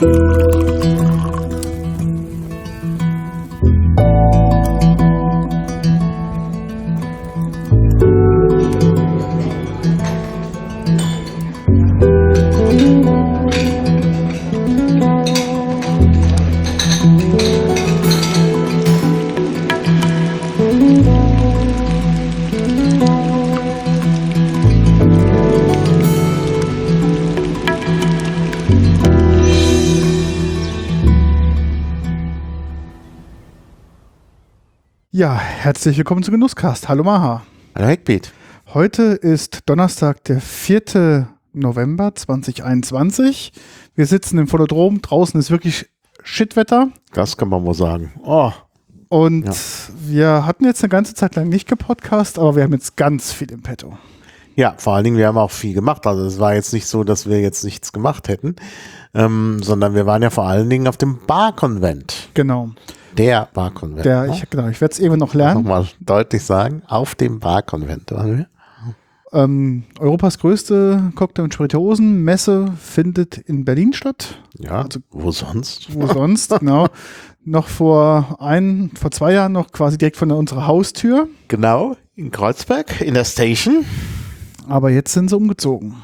Música Ja, herzlich willkommen zu Genusscast. Hallo Maha. Hallo Hackbeat. Heute ist Donnerstag, der 4. November 2021. Wir sitzen im Photodrom. Draußen ist wirklich Shitwetter. Das kann man wohl sagen. Oh. Und ja. wir hatten jetzt eine ganze Zeit lang nicht gepodcast, aber wir haben jetzt ganz viel im Petto. Ja, vor allen Dingen, wir haben auch viel gemacht. Also es war jetzt nicht so, dass wir jetzt nichts gemacht hätten, ähm, sondern wir waren ja vor allen Dingen auf dem Bar-Konvent. Genau. Der Barkonvent. Der, ne? ich, genau, ich werde es eben noch lernen. Nochmal deutlich sagen, auf dem Barkonvent waren wir. Ähm, Europas größte Cocktail- und Spirituosen-Messe findet in Berlin statt. Ja, also, wo sonst? Wo sonst, genau. Noch vor ein, vor zwei Jahren noch quasi direkt von unserer Haustür. Genau, in Kreuzberg, in der Station. Aber jetzt sind sie umgezogen.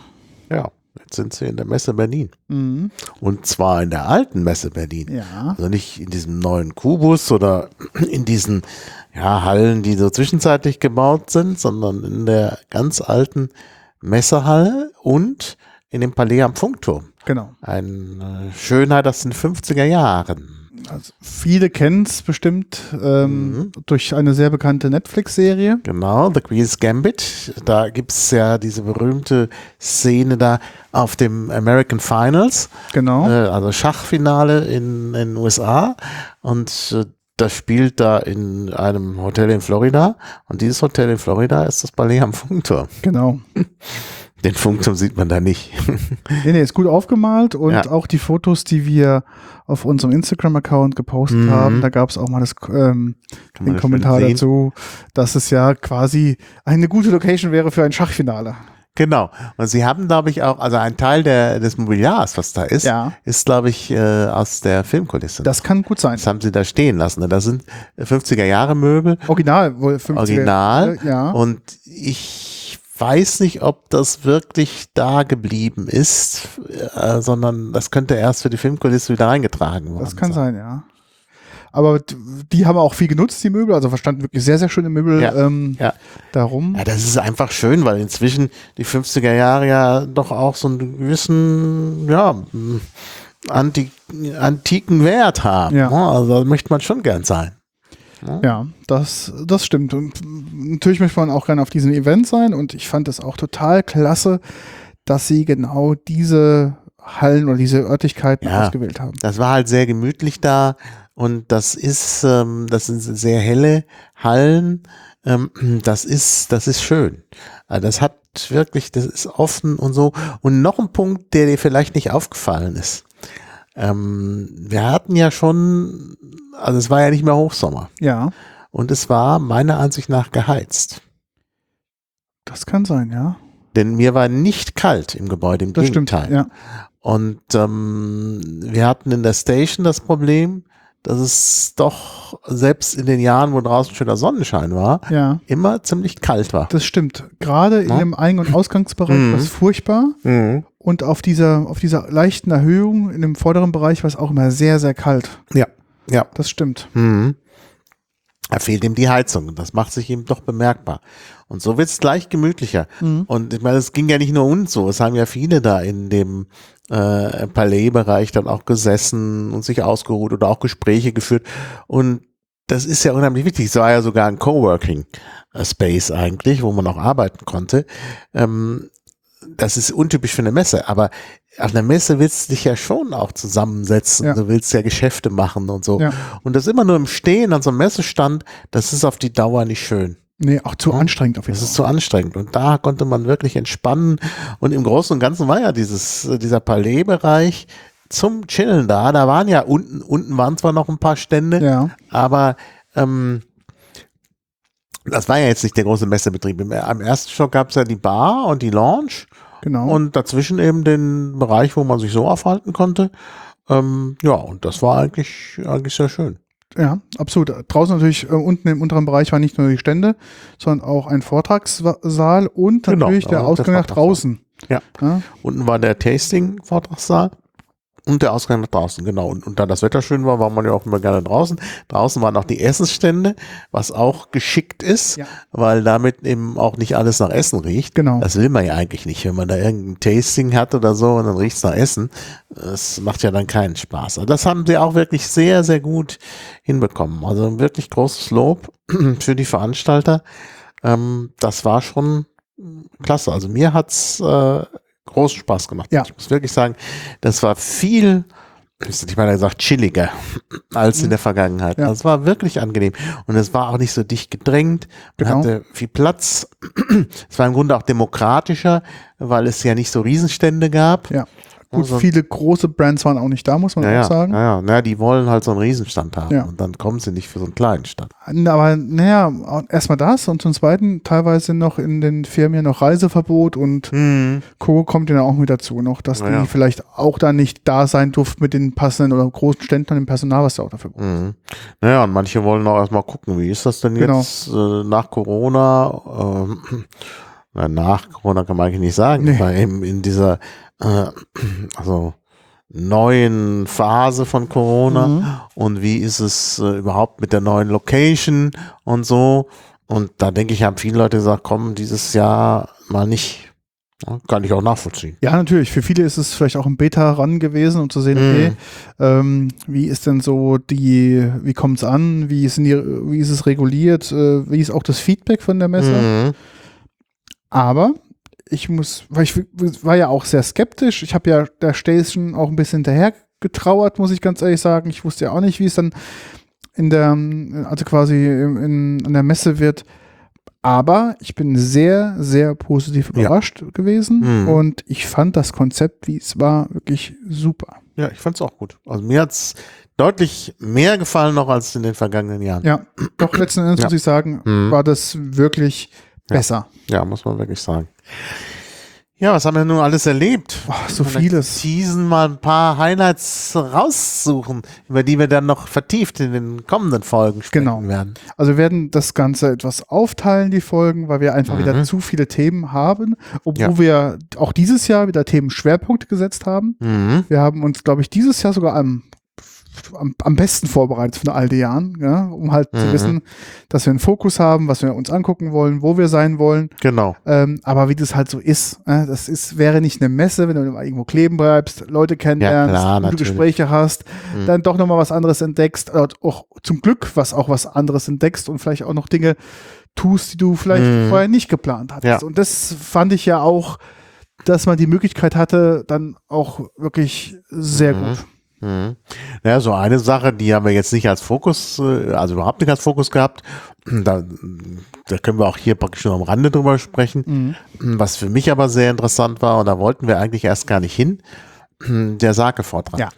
Ja. Jetzt sind sie in der Messe Berlin. Mhm. Und zwar in der alten Messe Berlin. Ja. Also nicht in diesem neuen Kubus oder in diesen ja, Hallen, die so zwischenzeitlich gebaut sind, sondern in der ganz alten Messehalle und in dem Palais am Funkturm. Genau. Eine Schönheit aus den 50er Jahren. Also viele kennen es bestimmt ähm, mhm. durch eine sehr bekannte Netflix-Serie. Genau, The Queen's Gambit. Da gibt es ja diese berühmte Szene da auf dem American Finals. Genau. Äh, also Schachfinale in den USA. Und äh, das spielt da in einem Hotel in Florida. Und dieses Hotel in Florida ist das Ballet am Funkturm. Genau. Den Funkturm sieht man da nicht. nee, nee, ist gut aufgemalt und ja. auch die Fotos, die wir auf unserem Instagram-Account gepostet mhm. haben, da gab es auch mal das, ähm, den Kommentar dazu, dass es ja quasi eine gute Location wäre für ein Schachfinale. Genau. Und sie haben, glaube ich, auch, also ein Teil der, des Mobiliars, was da ist, ja. ist, glaube ich, äh, aus der Filmkulisse. Das kann gut sein. Das haben sie da stehen lassen. Ne? Das sind 50er Jahre Möbel. Original, 50er, Original. Ja. Und ich weiß nicht, ob das wirklich da geblieben ist, äh, sondern das könnte erst für die Filmkulisse wieder reingetragen worden Das kann sein, ja. Aber die haben auch viel genutzt, die Möbel, also verstanden wirklich sehr, sehr schöne Möbel ja, ähm, ja. darum. Ja, das ist einfach schön, weil inzwischen die 50er Jahre ja doch auch so einen gewissen, ja, antik antiken Wert haben. Ja. Ne? Also da möchte man schon gern sein. Ne? Ja, das, das stimmt. Und natürlich möchte man auch gerne auf diesem Event sein und ich fand es auch total klasse, dass sie genau diese Hallen oder diese Örtlichkeiten ja, ausgewählt haben. Das war halt sehr gemütlich da und das ist, ähm, das sind sehr helle Hallen. Ähm, das ist, das ist schön. Also das hat wirklich, das ist offen und so. Und noch ein Punkt, der dir vielleicht nicht aufgefallen ist. Ähm, wir hatten ja schon, also es war ja nicht mehr Hochsommer. Ja. Und es war meiner Ansicht nach geheizt. Das kann sein, ja. Denn mir war nicht kalt im Gebäude, im das Gegenteil. Stimmt, ja. Und ähm, wir hatten in der Station das Problem, dass es doch selbst in den Jahren, wo draußen schöner Sonnenschein war, ja. immer ziemlich kalt war. Das stimmt. Gerade in dem Ein- und Ausgangsbereich Mhm. war es furchtbar. Mhm. Und auf dieser, auf dieser leichten Erhöhung in dem vorderen Bereich war es auch immer sehr, sehr kalt. Ja, ja. Das stimmt. Mhm. Da fehlt ihm die Heizung und das macht sich eben doch bemerkbar. Und so wird es gleich gemütlicher. Mhm. Und ich meine, es ging ja nicht nur uns so, es haben ja viele da in dem äh, Palais-Bereich dann auch gesessen und sich ausgeruht oder auch Gespräche geführt. Und das ist ja unheimlich wichtig. Es war ja sogar ein Coworking Space eigentlich, wo man auch arbeiten konnte. Ähm, das ist untypisch für eine Messe, aber auf einer Messe willst du dich ja schon auch zusammensetzen. Ja. Du willst ja Geschäfte machen und so. Ja. Und das immer nur im Stehen an so einem Messestand, das ist auf die Dauer nicht schön. Nee, auch zu anstrengend auf jeden Das Fall. ist zu anstrengend. Und da konnte man wirklich entspannen. Und im Großen und Ganzen war ja dieses, dieser Palais-Bereich zum Chillen da. Da waren ja unten, unten waren zwar noch ein paar Stände, Ja. aber ähm, das war ja jetzt nicht der große Messebetrieb. Im, am ersten Stock gab es ja die Bar und die Lounge Genau. und dazwischen eben den Bereich, wo man sich so aufhalten konnte. Ähm, ja, und das war eigentlich, eigentlich sehr schön. Ja, absolut. Draußen natürlich, äh, unten im unteren Bereich waren nicht nur die Stände, sondern auch ein Vortragssaal und genau, natürlich der Ausgang nach draußen. Ja. ja. Unten war der Tasting-Vortragssaal und der Ausgang nach draußen, genau. Und, und da das Wetter schön war, war man ja auch immer gerne draußen. Draußen waren auch die Essensstände, was auch geschickt ist, ja. weil damit eben auch nicht alles nach Essen riecht. Genau. Das will man ja eigentlich nicht, wenn man da irgendein Tasting hat oder so und dann riecht es nach Essen. Das macht ja dann keinen Spaß. Also das haben sie auch wirklich sehr, sehr gut hinbekommen. Also wirklich großes Lob für die Veranstalter. Ähm, das war schon klasse. Also mir hat's äh, großen Spaß gemacht. Ja. Ich muss wirklich sagen, das war viel, ich meine gesagt, chilliger als in mhm. der Vergangenheit. Ja. Das war wirklich angenehm. Und es war auch nicht so dicht gedrängt. Man genau. hatte viel Platz. Es war im Grunde auch demokratischer, weil es ja nicht so Riesenstände gab. Ja. Gut, also, viele große Brands waren auch nicht da, muss man ja, auch sagen. Ja, ja, naja, die wollen halt so einen Riesenstand haben ja. und dann kommen sie nicht für so einen kleinen Stand. Aber naja, erstmal das und zum Zweiten teilweise noch in den Firmen ja noch Reiseverbot und mhm. Co. kommt ja auch mit dazu noch, dass naja. die vielleicht auch da nicht da sein durften mit den passenden oder großen Ständen und dem Personal, was da auch dafür braucht. Mhm. Naja, und manche wollen auch erstmal gucken, wie ist das denn genau. jetzt äh, nach Corona? Ähm, nach Corona kann man eigentlich nicht sagen, nee. aber eben in dieser äh, also neuen Phase von Corona mhm. und wie ist es äh, überhaupt mit der neuen Location und so. Und da denke ich, haben viele Leute gesagt, komm, dieses Jahr mal nicht. Ja, kann ich auch nachvollziehen. Ja, natürlich. Für viele ist es vielleicht auch ein Beta ran gewesen, um zu sehen, okay, mhm. ähm, wie ist denn so die, wie kommt es an, wie ist, die, wie ist es reguliert, äh, wie ist auch das Feedback von der Messe. Mhm. Aber ich muss, weil ich war ja auch sehr skeptisch. Ich habe ja der Station auch ein bisschen hinterher getrauert, muss ich ganz ehrlich sagen. Ich wusste ja auch nicht, wie es dann in der, also quasi in, in der Messe wird. Aber ich bin sehr, sehr positiv überrascht ja. gewesen mhm. und ich fand das Konzept, wie es war, wirklich super. Ja, ich fand es auch gut. Also mir hat es deutlich mehr gefallen noch als in den vergangenen Jahren. Ja, doch letzten Endes ja. muss ich sagen, mhm. war das wirklich besser. Ja, muss man wirklich sagen. Ja, was haben wir nun alles erlebt? Oh, so vieles. Season mal ein paar Highlights raussuchen, über die wir dann noch vertieft in den kommenden Folgen sprechen genau. werden. Also wir werden das Ganze etwas aufteilen, die Folgen, weil wir einfach mhm. wieder zu viele Themen haben, obwohl ja. wir auch dieses Jahr wieder Themenschwerpunkte gesetzt haben. Mhm. Wir haben uns, glaube ich, dieses Jahr sogar am am, am besten vorbereitet von all den Jahren, ja, um halt mhm. zu wissen, dass wir einen Fokus haben, was wir uns angucken wollen, wo wir sein wollen. Genau. Ähm, aber wie das halt so ist, äh, das ist, wäre nicht eine Messe, wenn du irgendwo kleben bleibst, Leute kennenlernst, ja, gute Gespräche hast, mhm. dann doch nochmal was anderes entdeckst, äh, auch zum Glück was auch was anderes entdeckst und vielleicht auch noch Dinge tust, die du vielleicht mhm. vorher nicht geplant hattest. Ja. Und das fand ich ja auch, dass man die Möglichkeit hatte, dann auch wirklich sehr mhm. gut. Mhm. Ja, so eine Sache, die haben wir jetzt nicht als Fokus, äh, also überhaupt nicht als Fokus gehabt. Da, da können wir auch hier praktisch nur am Rande drüber sprechen. Mhm. Was für mich aber sehr interessant war, und da wollten wir eigentlich erst gar nicht hin, der Sake-Vortrag. Ja.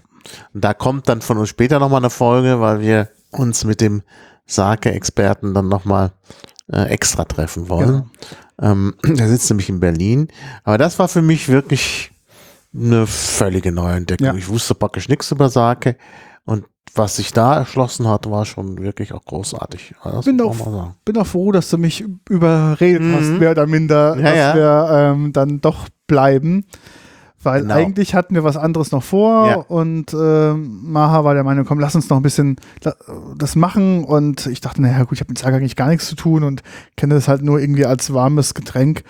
Da kommt dann von uns später nochmal eine Folge, weil wir uns mit dem Sake-Experten dann nochmal äh, extra treffen wollen. Ja. Ähm, der sitzt nämlich in Berlin. Aber das war für mich wirklich eine völlige Neuentdeckung. Ja. Ich wusste praktisch nichts über Sake und was sich da erschlossen hat, war schon wirklich auch großartig. Das bin, auch, bin auch froh, dass du mich überredet mhm. hast, mehr oder minder, ja, dass ja. wir ähm, dann doch bleiben. Weil genau. eigentlich hatten wir was anderes noch vor ja. und äh, Maha war der Meinung, komm, lass uns noch ein bisschen das machen. Und ich dachte, naja, gut, ich habe mit Sake eigentlich gar nichts zu tun und kenne das halt nur irgendwie als warmes Getränk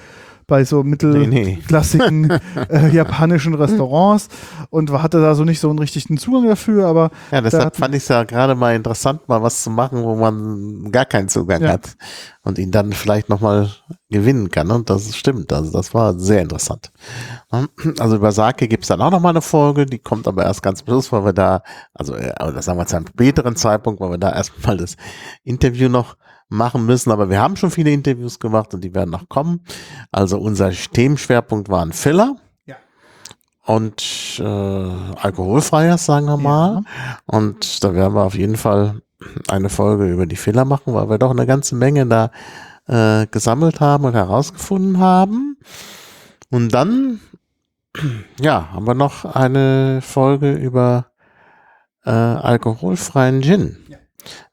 bei so mittelklassigen nee, nee. äh, japanischen Restaurants und hatte da so nicht so einen richtigen Zugang dafür, aber ja, deshalb fand ich es ja gerade mal interessant, mal was zu machen, wo man gar keinen Zugang ja. hat und ihn dann vielleicht nochmal gewinnen kann und das stimmt, also das war sehr interessant. Also über Sake gibt es dann auch nochmal eine Folge, die kommt aber erst ganz Schluss, weil wir da, also äh, das sagen wir zu einem späteren Zeitpunkt, weil wir da erstmal das Interview noch machen müssen, aber wir haben schon viele Interviews gemacht und die werden noch kommen. Also unser Themenschwerpunkt war ein Filler. Und äh, alkoholfreier, sagen wir mal. Ja. Und da werden wir auf jeden Fall eine Folge über die Filler machen, weil wir doch eine ganze Menge da äh, gesammelt haben und herausgefunden haben. Und dann, ja, haben wir noch eine Folge über äh, alkoholfreien Gin. Ja.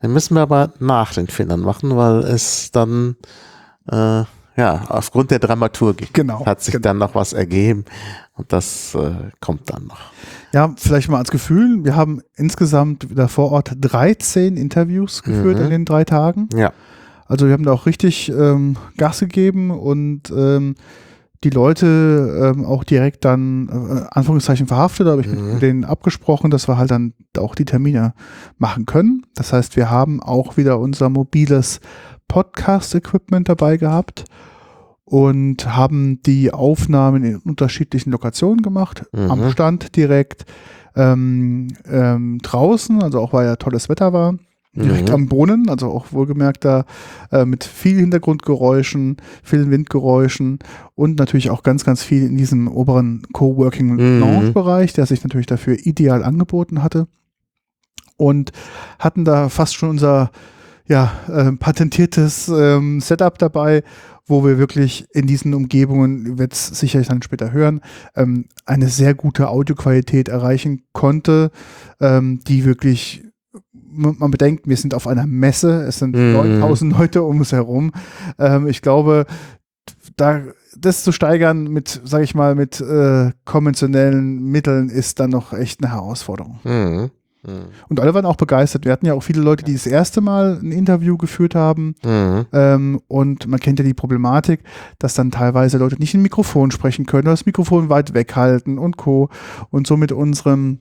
Den müssen wir aber nach den Fingern machen, weil es dann äh, ja aufgrund der Dramaturgie genau, hat sich genau. dann noch was ergeben und das äh, kommt dann noch. Ja, vielleicht mal als Gefühl. Wir haben insgesamt wieder vor Ort 13 Interviews geführt mhm. in den drei Tagen. Ja. Also wir haben da auch richtig ähm, Gas gegeben und ähm, die Leute ähm, auch direkt dann, äh, Anführungszeichen, verhaftet, aber ich mhm. mit denen abgesprochen, dass wir halt dann auch die Termine machen können. Das heißt, wir haben auch wieder unser mobiles Podcast-Equipment dabei gehabt und haben die Aufnahmen in unterschiedlichen Lokationen gemacht, mhm. am Stand direkt, ähm, ähm, draußen, also auch weil ja tolles Wetter war direkt mhm. am Brunnen, also auch wohlgemerkt da äh, mit viel Hintergrundgeräuschen, vielen Windgeräuschen und natürlich auch ganz, ganz viel in diesem oberen Coworking mhm. Lounge Bereich, der sich natürlich dafür ideal angeboten hatte und hatten da fast schon unser ja, äh, patentiertes ähm, Setup dabei, wo wir wirklich in diesen Umgebungen, wird es sicherlich dann später hören, ähm, eine sehr gute Audioqualität erreichen konnte, ähm, die wirklich man bedenkt, wir sind auf einer Messe, es sind mhm. 9000 Leute um uns herum. Ähm, ich glaube, da das zu steigern mit, sag ich mal, mit äh, konventionellen Mitteln ist dann noch echt eine Herausforderung. Mhm. Mhm. Und alle waren auch begeistert. Wir hatten ja auch viele Leute, die das erste Mal ein Interview geführt haben. Mhm. Ähm, und man kennt ja die Problematik, dass dann teilweise Leute nicht in Mikrofon sprechen können oder das Mikrofon weit weghalten und Co. Und so mit unserem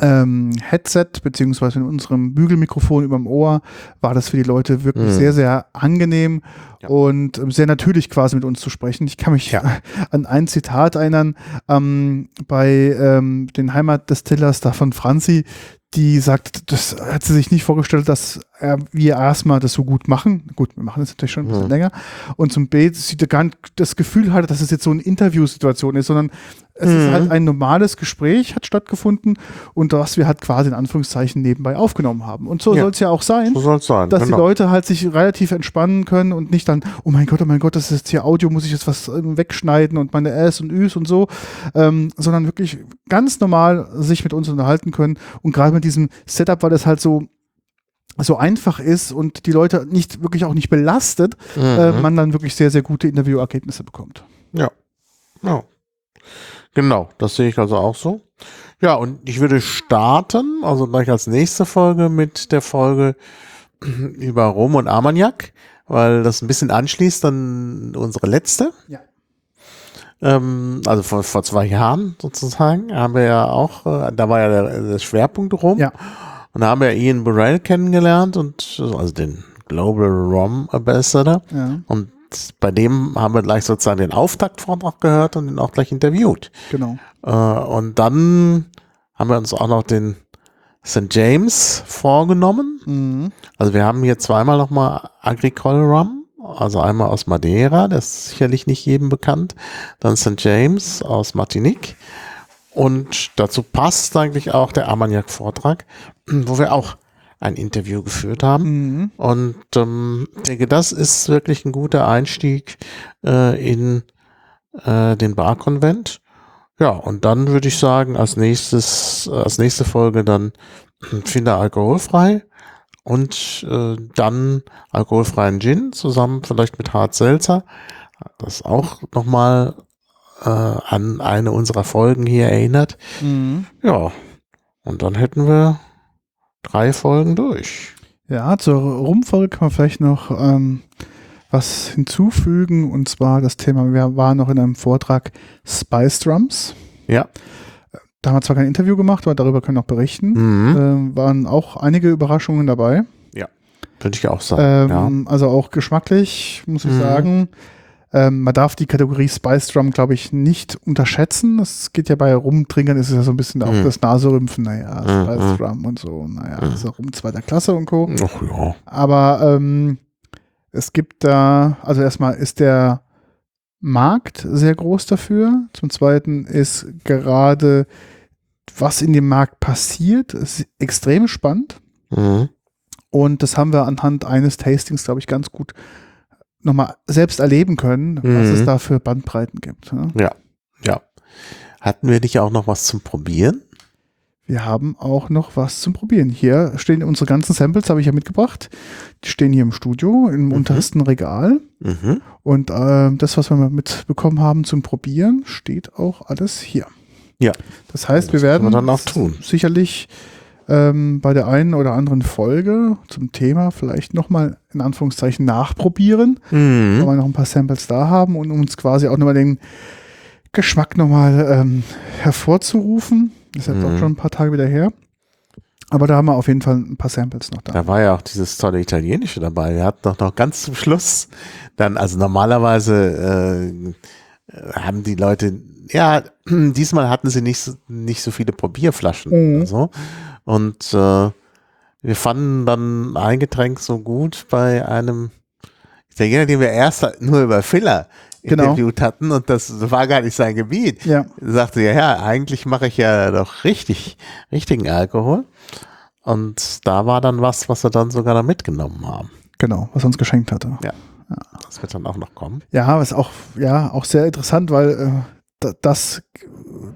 ähm, Headset beziehungsweise in unserem Bügelmikrofon überm Ohr war das für die Leute wirklich mhm. sehr, sehr angenehm ja. und ähm, sehr natürlich quasi mit uns zu sprechen. Ich kann mich ja. an ein Zitat erinnern ähm, bei ähm, den Heimatdestillers da von Franzi, die sagt, das hat sie sich nicht vorgestellt, dass wir erstmal das so gut machen. Gut, wir machen das natürlich schon ein bisschen mhm. länger. Und zum B, sie gar nicht das Gefühl hatte, dass es jetzt so eine Interviewsituation ist, sondern es mhm. ist halt ein normales Gespräch hat stattgefunden und was wir halt quasi in Anführungszeichen nebenbei aufgenommen haben. Und so ja. soll es ja auch sein. So soll es sein. Dass genau. die Leute halt sich relativ entspannen können und nicht dann, oh mein Gott, oh mein Gott, das ist jetzt hier Audio, muss ich jetzt was ähm, wegschneiden und meine Äs und Üs und so, ähm, sondern wirklich ganz normal sich mit uns unterhalten können. Und gerade mit diesem Setup, weil das halt so so einfach ist und die Leute nicht wirklich auch nicht belastet, mhm. äh, man dann wirklich sehr, sehr gute Interviewergebnisse bekommt. Ja. Ja. Genau, das sehe ich also auch so. Ja, und ich würde starten, also gleich als nächste Folge mit der Folge über Rom und Armagnac, weil das ein bisschen anschließt an unsere letzte. Ja. Ähm, also vor, vor zwei Jahren sozusagen haben wir ja auch, äh, da war ja der, der Schwerpunkt Rom. Ja. Und da haben wir Ian Burrell kennengelernt und also den Global Rom Ambassador. Ja. Und bei dem haben wir gleich sozusagen den Auftaktvortrag gehört und ihn auch gleich interviewt. Genau. Äh, und dann haben wir uns auch noch den St. James vorgenommen. Mhm. Also wir haben hier zweimal nochmal Agricole Rum, also einmal aus Madeira, das ist sicherlich nicht jedem bekannt, dann St. James aus Martinique. Und dazu passt eigentlich auch der Armagnac-Vortrag, wo wir auch ein Interview geführt haben. Mhm. Und ähm, denke, das ist wirklich ein guter Einstieg äh, in äh, den Barkonvent. Ja, und dann würde ich sagen, als nächstes, als nächste Folge dann Finde alkoholfrei und äh, dann alkoholfreien Gin zusammen vielleicht mit Hart Seltzer. Das auch nochmal äh, an eine unserer Folgen hier erinnert. Mhm. Ja, und dann hätten wir drei Folgen durch. Ja, zur Rumfolge kann man vielleicht noch ähm, was hinzufügen und zwar das Thema, wir waren noch in einem Vortrag Spice Drums. Ja. Da haben wir zwar kein Interview gemacht, aber darüber können wir noch berichten. Mhm. Äh, waren auch einige Überraschungen dabei. Ja, würde ich auch sagen. Ähm, ja. Also auch geschmacklich, muss ich mhm. sagen. Ähm, man darf die Kategorie Spice Drum, glaube ich, nicht unterschätzen. Es geht ja bei Rumtrinkern, ist es ja so ein bisschen auch mhm. das Naserümpfen, naja, mhm. Spice Drum und so, naja, mhm. ist auch um zweiter Klasse und Co. Ach ja. Aber ähm, es gibt da, also erstmal ist der Markt sehr groß dafür. Zum Zweiten ist gerade, was in dem Markt passiert, ist extrem spannend. Mhm. Und das haben wir anhand eines Tastings, glaube ich, ganz gut nochmal selbst erleben können, mhm. was es mhm. da für Bandbreiten gibt. Ne? Ja, ja. Hatten wir nicht auch noch was zum Probieren? wir haben auch noch was zum Probieren. Hier stehen unsere ganzen Samples, habe ich ja mitgebracht. Die stehen hier im Studio, im mhm. untersten Regal. Mhm. Und äh, das, was wir mitbekommen haben zum Probieren, steht auch alles hier. Ja. Das heißt, das wir werden wir dann auch tun. sicherlich ähm, bei der einen oder anderen Folge zum Thema vielleicht nochmal in Anführungszeichen nachprobieren, mhm. weil wir noch ein paar Samples da haben und uns quasi auch nochmal den Geschmack nochmal ähm, hervorzurufen. Ist jetzt mhm. auch schon ein paar Tage wieder her. Aber da haben wir auf jeden Fall ein paar Samples noch da. Da war ja auch dieses tolle Italienische dabei. Wir hatten doch noch ganz zum Schluss dann, also normalerweise äh, haben die Leute, ja, diesmal hatten sie nicht so, nicht so viele Probierflaschen mhm. oder so. Und äh, wir fanden dann ein Getränk so gut bei einem Italiener, den wir erst nur über Filler genau. interviewt hatten und das war gar nicht sein Gebiet. Ja. Er sagte ja, ja, eigentlich mache ich ja doch richtig, richtigen Alkohol. Und da war dann was, was wir dann sogar da mitgenommen haben. Genau, was er uns geschenkt hatte. Ja. ja. Das wird dann auch noch kommen. Ja, ist auch, ja, auch sehr interessant, weil äh, das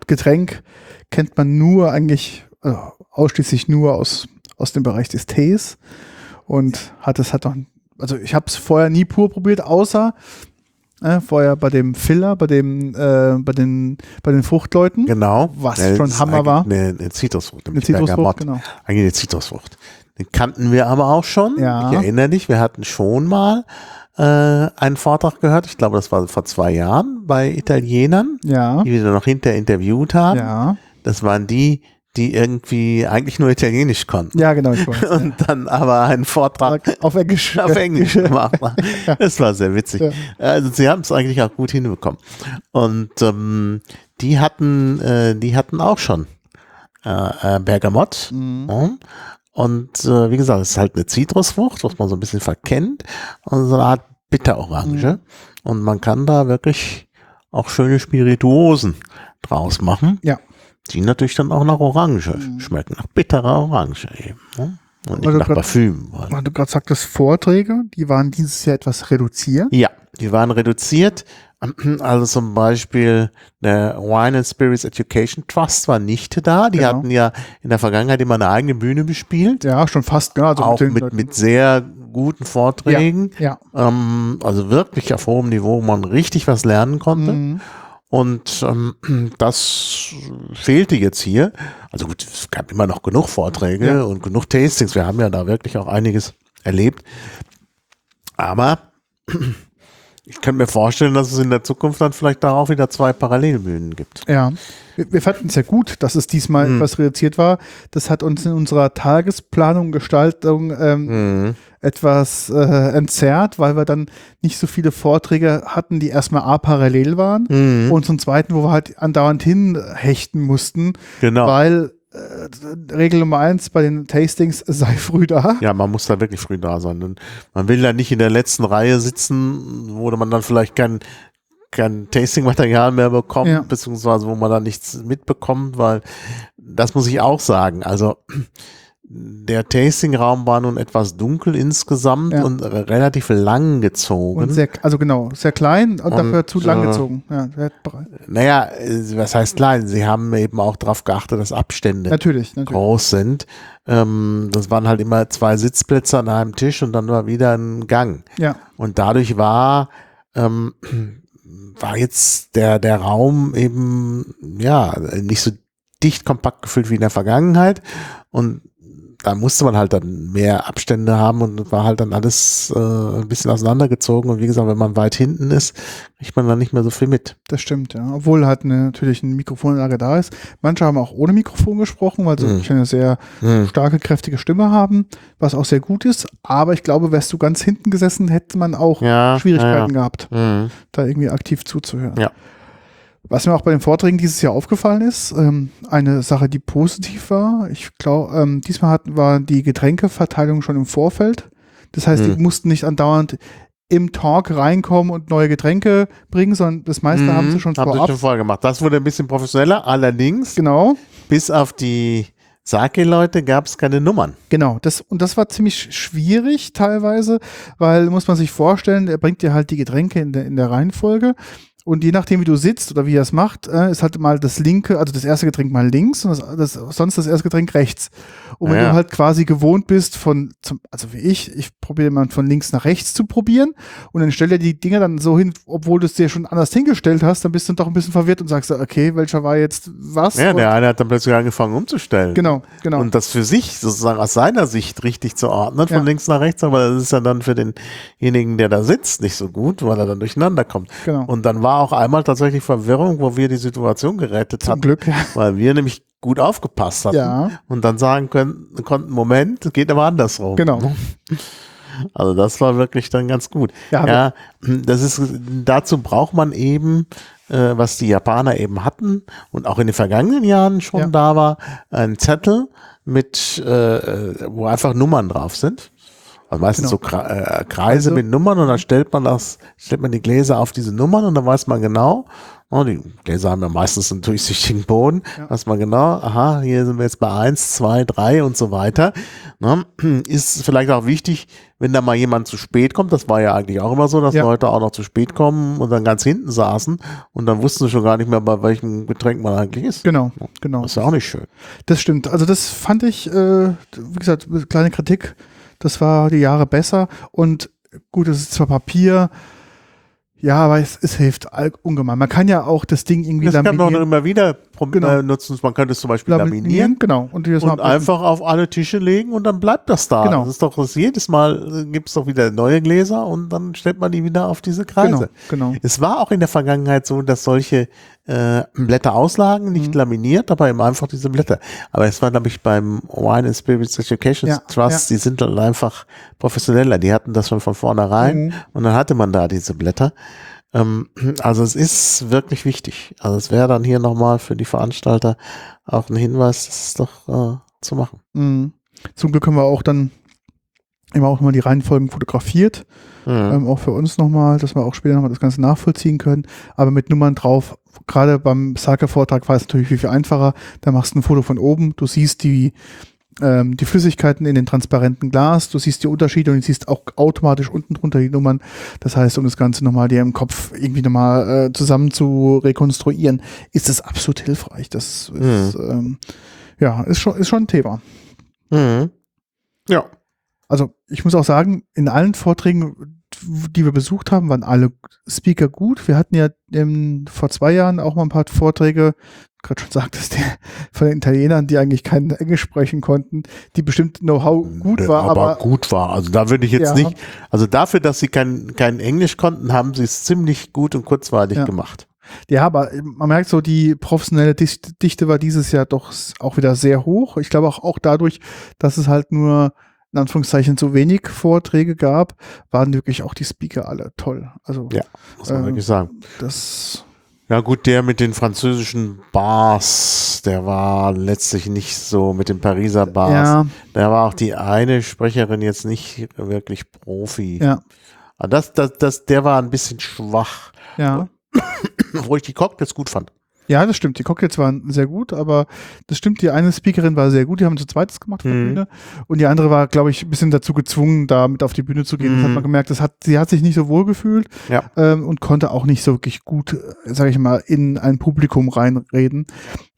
Getränk kennt man nur eigentlich, äh, ausschließlich nur aus, aus dem Bereich des Tees und hat es hat noch, also ich habe es vorher nie pur probiert, außer äh, vorher bei dem Filler, bei dem, äh, bei den, bei den Fruchtleuten. Genau. Was ja, schon Hammer war. Eine, eine Zitrusfrucht. Eine Zitrusfrucht, genau. Eigentlich eine Zitrusfrucht. Den kannten wir aber auch schon. Ja. Ich erinnere dich, wir hatten schon mal äh, einen Vortrag gehört. Ich glaube, das war vor zwei Jahren bei Italienern, ja. die wir dann noch hinterher interviewt haben. Ja. Das waren die, die irgendwie eigentlich nur Italienisch konnten. Ja, genau. Ich weiß, und ja. dann aber einen Vortrag auf Englisch, auf Englisch gemacht. ja. Das war sehr witzig. Ja. Also sie haben es eigentlich auch gut hinbekommen. Und ähm, die hatten, äh, die hatten auch schon äh, äh, Bergamott. Mhm. Und äh, wie gesagt, es ist halt eine Zitrusfrucht, was man so ein bisschen verkennt. Und so eine Art Bitterorange. Mhm. Und man kann da wirklich auch schöne Spirituosen draus machen. Ja die natürlich dann auch nach Orange mhm. schmecken, nach bitterer Orange eben. Ne? Und nicht nach grad, Parfüm. Weil du gerade sagtest, Vorträge, die waren dieses Jahr etwas reduziert? Ja, die waren reduziert. Also zum Beispiel der Wine and Spirits Education Trust war nicht da. Die genau. hatten ja in der Vergangenheit immer eine eigene Bühne bespielt. Ja, schon fast, genau. Also auch mit, mit, sehr guten Vorträgen. Ja. ja. Ähm, also wirklich auf hohem Niveau, wo man richtig was lernen konnte. Mhm. Und ähm, das fehlte jetzt hier. Also gut, es gab immer noch genug Vorträge ja. und genug Tastings. Wir haben ja da wirklich auch einiges erlebt. Aber ich kann mir vorstellen, dass es in der Zukunft dann vielleicht da auch wieder zwei Parallelbühnen gibt. Ja, wir, wir fanden es ja gut, dass es diesmal mhm. etwas reduziert war. Das hat uns in unserer Tagesplanung, Gestaltung ähm, mhm. Etwas äh, entzerrt, weil wir dann nicht so viele Vorträge hatten, die erstmal A parallel waren mhm. und zum zweiten, wo wir halt andauernd hinhechten mussten, genau. weil äh, Regel Nummer eins bei den Tastings, sei früh da. Ja, man muss da wirklich früh da sein. Man will ja nicht in der letzten Reihe sitzen, wo man dann vielleicht kein, kein Tasting-Material mehr bekommt, ja. beziehungsweise wo man dann nichts mitbekommt, weil das muss ich auch sagen. Also der Tastingraum war nun etwas dunkel insgesamt ja. und relativ lang gezogen. Und sehr, also genau, sehr klein und, und dafür zu lang äh, gezogen. Ja, naja, was heißt klein? Sie haben eben auch darauf geachtet, dass Abstände natürlich, natürlich. groß sind. Ähm, das waren halt immer zwei Sitzplätze an einem Tisch und dann war wieder ein Gang. Ja. Und dadurch war ähm, war jetzt der, der Raum eben, ja, nicht so dicht kompakt gefüllt wie in der Vergangenheit. Und da musste man halt dann mehr Abstände haben und war halt dann alles äh, ein bisschen auseinandergezogen. Und wie gesagt, wenn man weit hinten ist, kriegt man dann nicht mehr so viel mit. Das stimmt, ja. Obwohl halt eine, natürlich eine Mikrofonanlage da ist. Manche haben auch ohne Mikrofon gesprochen, weil sie hm. eine sehr hm. starke, kräftige Stimme haben, was auch sehr gut ist. Aber ich glaube, wärst du ganz hinten gesessen, hätte man auch ja, Schwierigkeiten ja, gehabt, hm. da irgendwie aktiv zuzuhören. Ja. Was mir auch bei den Vorträgen dieses Jahr aufgefallen ist, ähm, eine Sache, die positiv war, ich glaube, ähm, diesmal hatten, war die Getränkeverteilung schon im Vorfeld. Das heißt, hm. die mussten nicht andauernd im Talk reinkommen und neue Getränke bringen, sondern das meiste mhm, haben sie schon vorab. Haben sie schon vorher gemacht. Das wurde ein bisschen professioneller, allerdings. Genau. Bis auf die Sake-Leute gab es keine Nummern. Genau, das, und das war ziemlich schwierig teilweise, weil muss man sich vorstellen, er bringt dir halt die Getränke in der, in der Reihenfolge Und je nachdem, wie du sitzt oder wie er es macht, äh, ist halt mal das linke, also das erste Getränk mal links und das, das, sonst das erste Getränk rechts. Und wenn ja. du halt quasi gewohnt bist von, zum, also wie ich, ich probiere mal von links nach rechts zu probieren und dann stellt er die Dinger dann so hin, obwohl du es dir schon anders hingestellt hast, dann bist du doch ein bisschen verwirrt und sagst, okay, welcher war jetzt was? Ja, der eine hat dann plötzlich angefangen umzustellen. Genau, genau. Und das für sich sozusagen aus seiner Sicht richtig zu ordnen, von ja. links nach rechts, aber das ist ja dann für denjenigen, der da sitzt, nicht so gut, weil er dann durcheinander kommt. Genau. Und dann war auch einmal tatsächlich Verwirrung, wo wir die Situation gerettet Zum hatten. Glück. Weil wir nämlich gut aufgepasst hatten ja. und dann sagen können, konnten, Moment, geht aber andersrum. Genau. Also das war wirklich dann ganz gut. Ja, ja das ist, dazu braucht man eben, äh, was die Japaner eben hatten und auch in den vergangenen Jahren schon ja. da war, ein Zettel mit, äh, wo einfach Nummern drauf sind. Also meistens genau. so äh, Kreise also, mit Nummern und dann stellt man das, stellt man die Gläser auf diese Nummern und dann weiß man genau, oh, die Gläser haben ja meistens einen durchsichtigen Boden, ja. weiß man genau, aha, hier sind wir jetzt bei eins, zwei, drei und so weiter. Ne? Ist vielleicht auch wichtig, wenn da mal jemand zu spät kommt, das war ja eigentlich auch immer so, dass ja. Leute auch noch zu spät kommen und dann ganz hinten saßen und dann wussten sie schon gar nicht mehr, bei welchem Getränk man eigentlich ist. Genau, genau. Das ist ja auch nicht schön. Das stimmt. Also das fand ich, äh, wie gesagt, kleine Kritik das war die Jahre besser und gut, es ist zwar Papier, ja, aber es, es hilft ungemein. Man kann ja auch das Ding irgendwie das laminieren. Das kann man immer wieder genau. äh, nutzen. Man könnte es zum Beispiel laminieren. laminieren genau. Und, und einfach auf alle Tische legen und dann bleibt das da. Genau. Das ist doch das jedes Mal äh, gibt es doch wieder neue Gläser und dann stellt man die wieder auf diese Kreise. Genau, genau. Es war auch in der Vergangenheit so, dass solche äh, Blätter auslagen, nicht mhm. laminiert, aber eben einfach diese Blätter. Aber es war, glaube ich, beim Wine and Spirits Education ja, Trust, ja. die sind dann einfach professioneller. Die hatten das schon von vornherein mhm. und dann hatte man da diese Blätter. Ähm, also es ist wirklich wichtig. Also es wäre dann hier nochmal für die Veranstalter auch ein Hinweis, das ist doch äh, zu machen. Mhm. Zum Glück haben wir auch dann immer auch nochmal die Reihenfolgen fotografiert. Mhm. Ähm, auch für uns nochmal, dass wir auch später nochmal das Ganze nachvollziehen können. Aber mit Nummern drauf, gerade beim Sake-Vortrag war es natürlich viel, viel einfacher. Da machst du ein Foto von oben, du siehst die, ähm, die Flüssigkeiten in den transparenten Glas, du siehst die Unterschiede und du siehst auch automatisch unten drunter die Nummern. Das heißt, um das Ganze nochmal dir im Kopf irgendwie nochmal äh, zusammen zu rekonstruieren, ist das absolut hilfreich. Das ist, mhm. ähm, ja, ist schon, ist schon ein Thema. Mhm. Ja. Also ich muss auch sagen, in allen Vorträgen, die wir besucht haben, waren alle Speaker gut. Wir hatten ja im, vor zwei Jahren auch mal ein paar Vorträge, gerade schon sagtest, die, von den Italienern, die eigentlich kein Englisch sprechen konnten, die bestimmt Know-how gut war. Aber, aber, gut war. Also da würde ich jetzt ja. nicht, also dafür, dass sie kein, kein Englisch konnten, haben sie es ziemlich gut und kurzweilig ja. gemacht. Ja, aber man merkt so, die professionelle Dichte war dieses Jahr doch auch wieder sehr hoch. Ich glaube auch, auch dadurch, dass es halt nur in Anführungszeichen so wenig Vorträge gab, waren wirklich auch die Speaker alle toll. Also ja, muss man äh, wirklich sagen. Das ja gut, der mit den französischen Bars, der war letztlich nicht so mit den Pariser Bars. Ja. Da war auch die eine Sprecherin jetzt nicht wirklich Profi. Ja. Aber das, das, das, der war ein bisschen schwach. Ja. Wo ich die Cocktails gut fand. Ja, das stimmt. Die Cocktails waren sehr gut, aber das stimmt, die eine Speakerin war sehr gut, die haben zu zweites gemacht auf der mhm. Bühne. Und die andere war, glaube ich, ein bisschen dazu gezwungen, da mit auf die Bühne zu gehen. Mhm. Das hat man gemerkt, das hat, sie hat sich nicht so wohl gefühlt ja. ähm, und konnte auch nicht so wirklich gut, sage ich mal, in ein Publikum reinreden.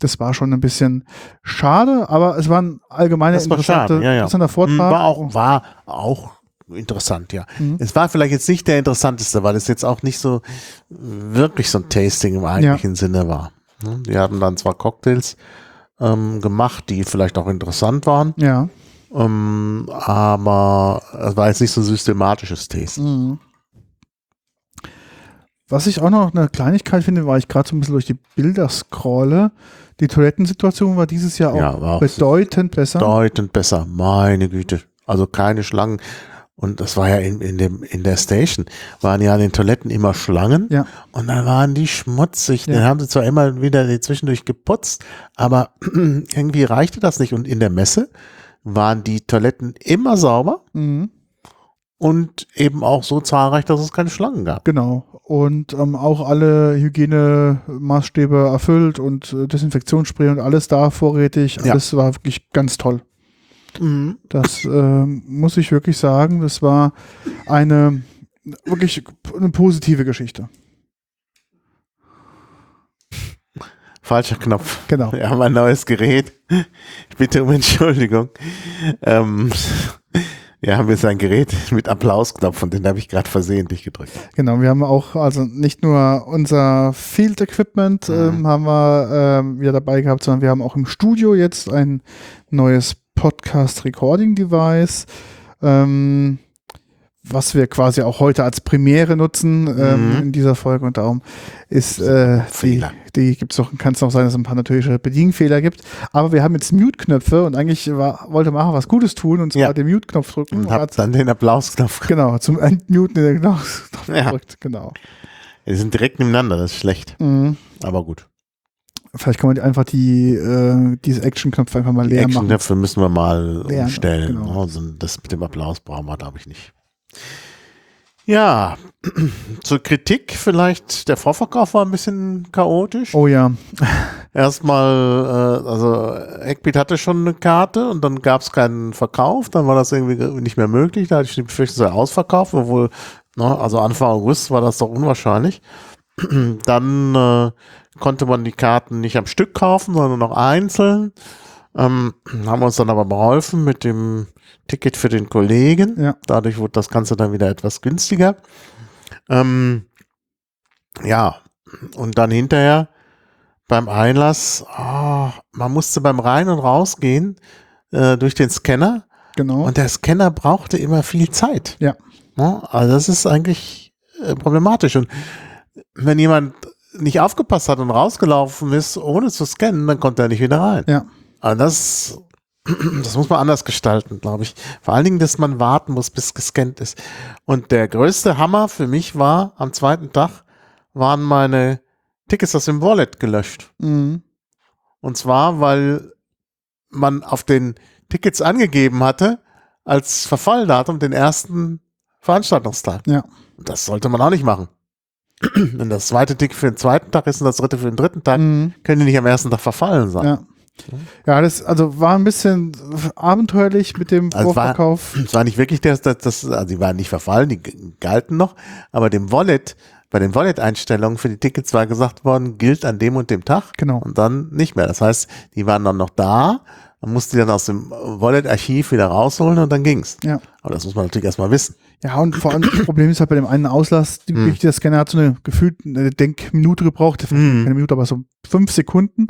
Das war schon ein bisschen schade, aber es war ein allgemeiner interessante, ja, ja. interessanter Vortrag. Mhm, war auch, war auch interessant, ja. Mhm. Es war vielleicht jetzt nicht der interessanteste, weil es jetzt auch nicht so wirklich so ein Tasting im eigentlichen. Sinne war. Ne? Die hatten dann zwar Cocktails ähm, gemacht, die vielleicht auch interessant waren. Ja. Ähm, aber es war jetzt nicht so ein systematisches Tasting. Mhm. Was ich auch noch eine Kleinigkeit finde, war ich gerade so ein bisschen durch die Bilder scrolle. Die Toilettensituation war dieses Jahr auch, ja, auch bedeutend besser. Bedeutend besser, meine Güte. Also keine Schlangen. Und das war ja in, in, dem, in der Station, waren ja an den Toiletten immer Schlangen. Ja. Und dann waren die schmutzig. Ja. Dann haben sie zwar immer wieder zwischendurch geputzt, aber irgendwie reichte das nicht. Und in der Messe waren die Toiletten immer sauber. Mhm. Und eben auch so zahlreich, dass es keine Schlangen gab. Genau. Und ähm, auch alle Hygienemaßstäbe erfüllt und äh, Desinfektionsspray und alles da vorrätig. Alles ja. war wirklich ganz toll. Mhm. Das äh, muss ich wirklich sagen, das war eine wirklich eine positive Geschichte. falscher Knopf. Genau. Wir haben ein neues Gerät. Ich bitte um Entschuldigung. Ähm, wir haben jetzt ein Gerät mit Applausknopf und den habe ich gerade versehentlich gedrückt. Genau, wir haben auch also nicht nur unser Field Equipment mhm. ähm, haben wir ähm, wieder dabei gehabt, sondern wir haben auch im Studio jetzt ein neues Podcast Recording Device. Ähm, was wir quasi auch heute als Premiere nutzen ähm, mhm. in dieser Folge und darum ist äh, die, die gibt es doch, kann es noch sein, dass es ein paar natürliche Bedienfehler gibt. Aber wir haben jetzt Mute-Knöpfe und eigentlich war, wollte Macher was Gutes tun und zwar ja. den Mute-Knopf drücken. Und hat dann den Applausknopf. Genau, zum Entmuten den Applausknopf ja. gedrückt, genau. Die sind direkt nebeneinander, das ist schlecht. Mhm. Aber gut. Vielleicht kann man einfach die, äh, diese Action-Knöpfe einfach mal leer Action machen. Action-Knöpfe müssen wir mal leer, umstellen. Genau. Also das mit dem Applaus brauchen wir, glaube ich, nicht. Ja, zur Kritik vielleicht, der Vorverkauf war ein bisschen chaotisch. Oh ja. Erstmal, äh, also Eckbeat hatte schon eine Karte und dann gab es keinen Verkauf, dann war das irgendwie nicht mehr möglich, da hatte ich die Befürchtung, es sei ausverkauft, obwohl, ne, also Anfang August war das doch unwahrscheinlich. dann äh, konnte man die Karten nicht am Stück kaufen, sondern noch einzeln. Ähm, haben uns dann aber beholfen mit dem Ticket für den Kollegen. Ja. Dadurch wurde das Ganze dann wieder etwas günstiger. Ähm, ja, und dann hinterher beim Einlass, oh, man musste beim Rein- und Rausgehen äh, durch den Scanner. Genau. Und der Scanner brauchte immer viel Zeit. Ja. ja also das ist eigentlich äh, problematisch. Und wenn jemand nicht aufgepasst hat und rausgelaufen ist, ohne zu scannen, dann konnte er nicht wieder rein. Ja. Also das das muss man anders gestalten, glaube ich. Vor allen Dingen, dass man warten muss, bis gescannt ist. Und der größte Hammer für mich war, am zweiten Tag waren meine Tickets aus dem Wallet gelöscht. Mhm. Und zwar, weil man auf den Tickets angegeben hatte, als Verfalldatum den ersten Veranstaltungstag. Ja. Das sollte man auch nicht machen. Wenn das zweite Ticket für den zweiten Tag ist und das dritte für den dritten Tag, mhm. können die nicht am ersten Tag verfallen sein. Ja. Ja, das also war ein bisschen abenteuerlich mit dem also Vorverkauf. Es war, war, nicht wirklich das, das, das, also die waren nicht verfallen, die galten noch, aber dem Wallet, bei den Wallet-Einstellungen für die Tickets war gesagt worden, gilt an dem und dem Tag. Genau. Und dann nicht mehr. Das heißt, die waren dann noch da, man musste die dann aus dem Wallet-Archiv wieder rausholen und dann ging's. Ja. Aber das muss man natürlich erstmal wissen. Ja, und vor allem das Problem ist halt bei dem einen Auslass, die, mm. der Scanner hat so eine gefühlt eine Denkminute gebraucht, mm. keine Minute, aber so fünf Sekunden.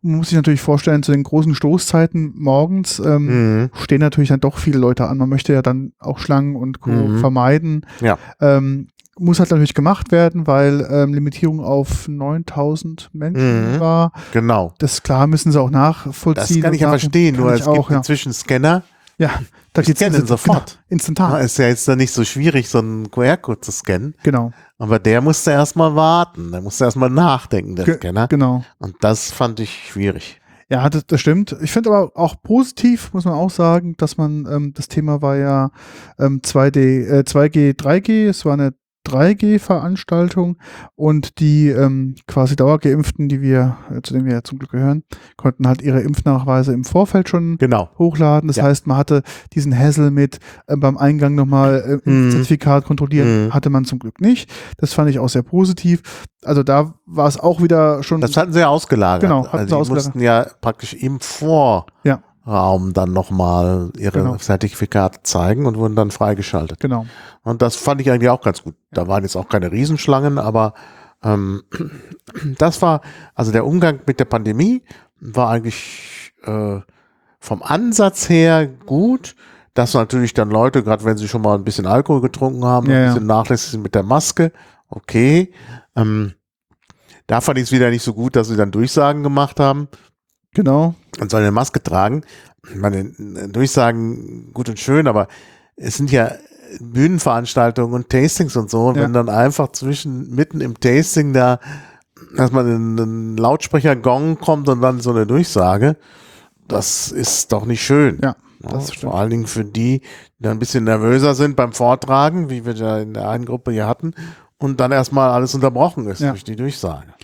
Und man muss sich natürlich vorstellen, zu den großen Stoßzeiten morgens ähm, mm. stehen natürlich dann doch viele Leute an. Man möchte ja dann auch Schlangen und Co. Mhm. vermeiden. Ja. Ähm, muss halt natürlich gemacht werden, weil ähm, Limitierung auf 9000 Menschen mhm. war. Genau. Das ist klar, müssen sie auch nachvollziehen. Das kann ich ja verstehen, nur es auch, gibt ja. inzwischen Scanner, ja, da geht's scannen sofort. Genau, instantan. Ist ja jetzt dann nicht so schwierig, so einen QR-Code zu scannen. Genau. Aber der musste erstmal warten. Der musste erstmal nachdenken, der Ge Scanner. Genau. Und das fand ich schwierig. Ja, das, das stimmt. Ich finde aber auch positiv, muss man auch sagen, dass man, ähm, das Thema war ja ähm, 2D, äh, 2G, 3G. Es war eine 3G-Veranstaltung und die ähm, quasi Dauergeimpften, die wir, äh, zu denen wir ja zum Glück gehören, konnten halt ihre Impfnachweise im Vorfeld schon genau. hochladen. Das ja. heißt, man hatte diesen Hassel mit äh, beim Eingang nochmal äh, mhm. Zertifikat kontrollieren, mhm. hatte man zum Glück nicht. Das fand ich auch sehr positiv. Also da war es auch wieder schon. Das hatten sie ja ausgelagert. Genau, hatten also sie ausgelagert. mussten ja praktisch im Vor. Ja. Raum dann nochmal ihre genau. Zertifikate zeigen und wurden dann freigeschaltet. Genau. Und das fand ich eigentlich auch ganz gut. Da waren jetzt auch keine Riesenschlangen, aber ähm, das war, also der Umgang mit der Pandemie war eigentlich äh, vom Ansatz her gut. Dass natürlich dann Leute, gerade wenn sie schon mal ein bisschen Alkohol getrunken haben, ja, ein bisschen ja. nachlässig sind mit der Maske, okay. Ähm, da fand ich es wieder nicht so gut, dass sie dann Durchsagen gemacht haben. Genau. Und soll eine Maske tragen. Meine Durchsagen gut und schön, aber es sind ja Bühnenveranstaltungen und Tastings und so. Und ja. wenn dann einfach zwischen, mitten im Tasting da, dass man in einen Lautsprecher-Gong kommt und dann so eine Durchsage, das ist doch nicht schön. Ja. Das ja, vor allen Dingen für die, die dann ein bisschen nervöser sind beim Vortragen, wie wir ja in der einen Gruppe hier hatten, und dann erstmal alles unterbrochen ist ja. durch die Durchsage.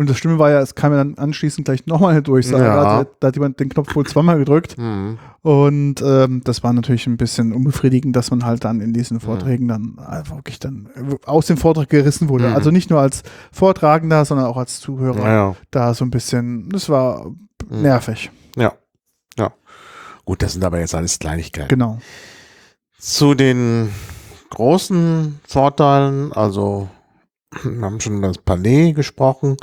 Und das Stimme war ja, es kam ja dann anschließend gleich nochmal eine Durchsage. Ja. Also, da hat jemand den Knopf wohl zweimal gedrückt. Mhm. Und ähm, das war natürlich ein bisschen unbefriedigend, dass man halt dann in diesen mhm. Vorträgen dann einfach wirklich dann aus dem Vortrag gerissen wurde. Mhm. Also nicht nur als Vortragender, sondern auch als Zuhörer. Ja. Da so ein bisschen, das war mhm. nervig. Ja. Ja. Gut, das sind aber jetzt alles Kleinigkeiten. Genau. Zu den großen Vorteilen, also wir haben schon das Palais gesprochen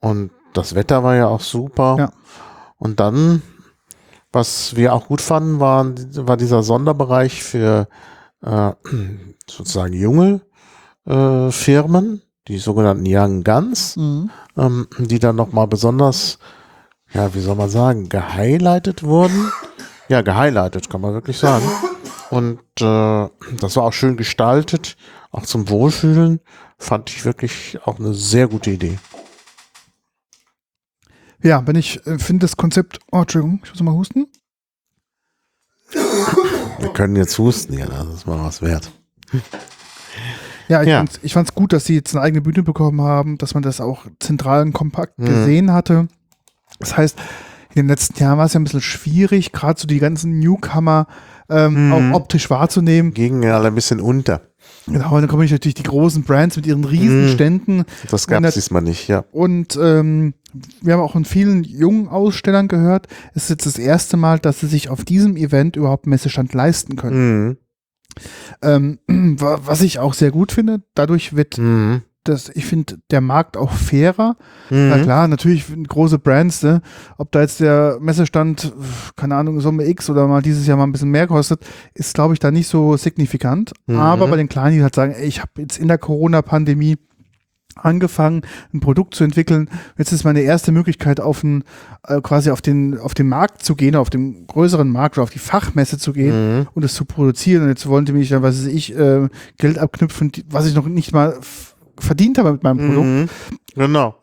und das Wetter war ja auch super. Ja. Und dann, was wir auch gut fanden, war, war dieser Sonderbereich für äh, sozusagen junge äh, Firmen, die sogenannten Young Guns, mhm. ähm, die dann nochmal besonders, ja, wie soll man sagen, gehighlightet wurden. Ja, gehighlightet, kann man wirklich sagen. Und äh, das war auch schön gestaltet, auch zum Wohlfühlen. Fand ich wirklich auch eine sehr gute Idee. Ja, wenn ich äh, finde das Konzept, oh, Entschuldigung, ich muss mal husten. Wir können jetzt husten, ja, das ist mal was wert. Ja, ich, ja. Fand's, ich fand's gut, dass sie jetzt eine eigene Bühne bekommen haben, dass man das auch zentral und kompakt mhm. gesehen hatte. Das heißt, in den letzten Jahren war es ja ein bisschen schwierig, gerade so die ganzen Newcomer ähm, mhm. auch optisch wahrzunehmen. Gingen ja alle ein bisschen unter. Genau, und dann kommen natürlich die großen Brands mit ihren riesen mhm. Ständen. Das gab es diesmal nicht, ja. Und ähm, wir haben auch von vielen jungen Ausstellern gehört, es ist jetzt das erste Mal, dass sie sich auf diesem Event überhaupt Messestand leisten können. Mhm. Ähm, was ich auch sehr gut finde, dadurch wird mhm das, ich finde, der Markt auch fairer. Mhm. Na klar, natürlich große Brands, ne? ob da jetzt der Messestand, keine Ahnung, Summe X oder mal dieses Jahr mal ein bisschen mehr kostet, ist, glaube ich, da nicht so signifikant. Mhm. Aber bei den Kleinen, die halt sagen, ey, ich habe jetzt in der Corona-Pandemie angefangen, ein Produkt zu entwickeln. Jetzt ist meine erste Möglichkeit, auf den, äh, quasi auf den, auf den Markt zu gehen, auf den größeren Markt oder auf die Fachmesse zu gehen mhm. und es zu produzieren. Und jetzt wollen die mich dann, was weiß ich, äh, Geld abknüpfen, was ich noch nicht mal verdient habe mit meinem Produkt. Mhm. Genau.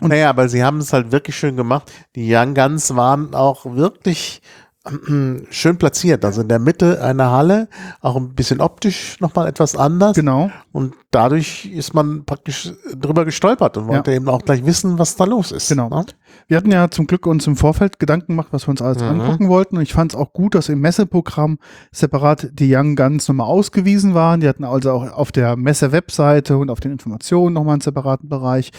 Und naja, aber sie haben es halt wirklich schön gemacht. Die Young Guns waren auch wirklich schön platziert. Also in der Mitte einer Halle, auch ein bisschen optisch nochmal etwas anders. Genau. Und dadurch ist man praktisch drüber gestolpert und wollte ja. eben auch gleich wissen, was da los ist. Genau. Ne? Wir hatten ja zum Glück uns im Vorfeld Gedanken gemacht, was wir uns alles mhm. angucken wollten. Und ich fand es auch gut, dass im Messeprogramm separat die Young Guns nochmal ausgewiesen waren. Die hatten also auch auf der Messe-Webseite und auf den Informationen nochmal einen separaten Bereich.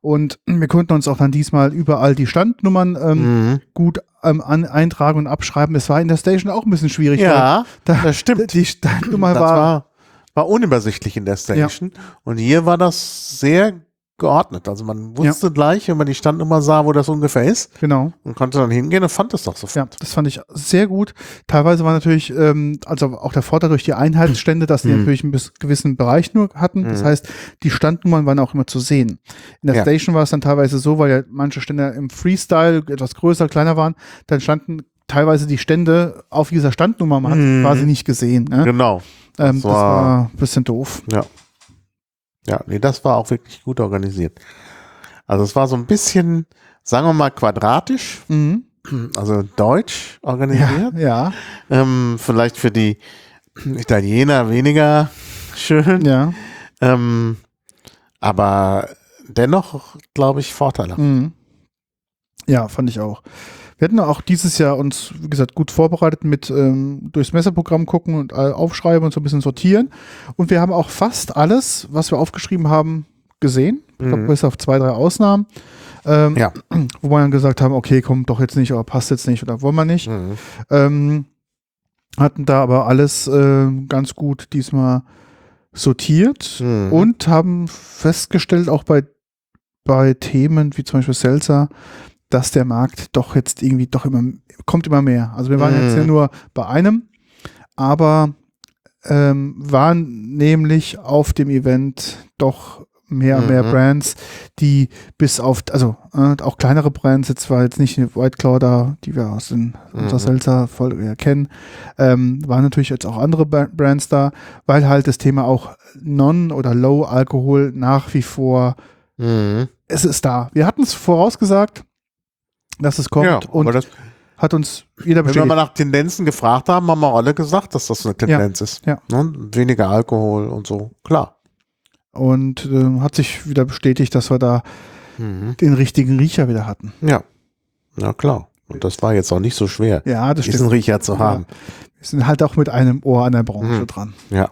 Und wir konnten uns auch dann diesmal überall die Standnummern ähm, mhm. gut ähm, an, eintragen und abschreiben. Es war in der Station auch ein bisschen schwierig. Ja, da, das stimmt. Die Standnummer war, war, war unübersichtlich in der Station. Ja. Und hier war das sehr geordnet. Also man wusste ja. gleich, wenn man die Standnummer sah, wo das ungefähr ist. Genau. Und konnte dann hingehen und fand es doch sofort. Ja, das fand ich sehr gut. Teilweise war natürlich, ähm, also auch der Vorteil durch die Einheitsstände, dass die mhm. natürlich einen gewissen Bereich nur hatten. Das mhm. heißt, die Standnummern waren auch immer zu sehen. In der ja. Station war es dann teilweise so, weil ja manche Stände im Freestyle etwas größer, kleiner waren, dann standen teilweise die Stände auf dieser Standnummer, man mhm. hat quasi nicht gesehen. Ne? Genau. Ähm, das, war, das war ein bisschen doof. Ja. Ja, nee, das war auch wirklich gut organisiert. Also es war so ein bisschen, sagen wir mal, quadratisch, mhm. also deutsch organisiert. Ja. ja. Ähm, vielleicht für die Italiener weniger schön. Ja. Ähm, aber dennoch, glaube ich, vorteilhaft. Mhm. Ja, fand ich auch. Wir hatten auch dieses Jahr uns, wie gesagt, gut vorbereitet mit ähm, durchs Messeprogramm gucken und aufschreiben und so ein bisschen sortieren. Und wir haben auch fast alles, was wir aufgeschrieben haben, gesehen. Ich glaube, mhm. bis auf zwei, drei Ausnahmen. Ähm, ja. Wo wir dann gesagt haben, okay, kommt doch jetzt nicht oder passt jetzt nicht oder wollen wir nicht. Mhm. Ähm, hatten da aber alles äh, ganz gut diesmal sortiert mhm. und haben festgestellt, auch bei, bei Themen wie zum Beispiel Seltzer, dass der Markt doch jetzt irgendwie doch immer, kommt immer mehr. Also wir waren mhm. jetzt ja nur bei einem, aber ähm, waren nämlich auf dem Event doch mehr und mhm. mehr Brands, die bis auf, also äh, auch kleinere Brands, jetzt war jetzt nicht White Claw da, die wir aus den mhm. unserer Seltzer-Folge kennen, ähm, waren natürlich jetzt auch andere Brands da, weil halt das Thema auch Non- oder Low-Alkohol nach wie vor, mhm. es ist da. Wir hatten es vorausgesagt, dass es kommt ja, und das, hat uns jeder bestätigt. Wenn wir mal nach Tendenzen gefragt haben, haben wir alle gesagt, dass das eine Tendenz ja, ist. Ja. Ne? Weniger Alkohol und so, klar. Und äh, hat sich wieder bestätigt, dass wir da mhm. den richtigen Riecher wieder hatten. Ja, na klar. Und das war jetzt auch nicht so schwer, ja, das diesen Riecher zu haben. Ja. Wir sind halt auch mit einem Ohr an der Branche mhm. dran. Ja,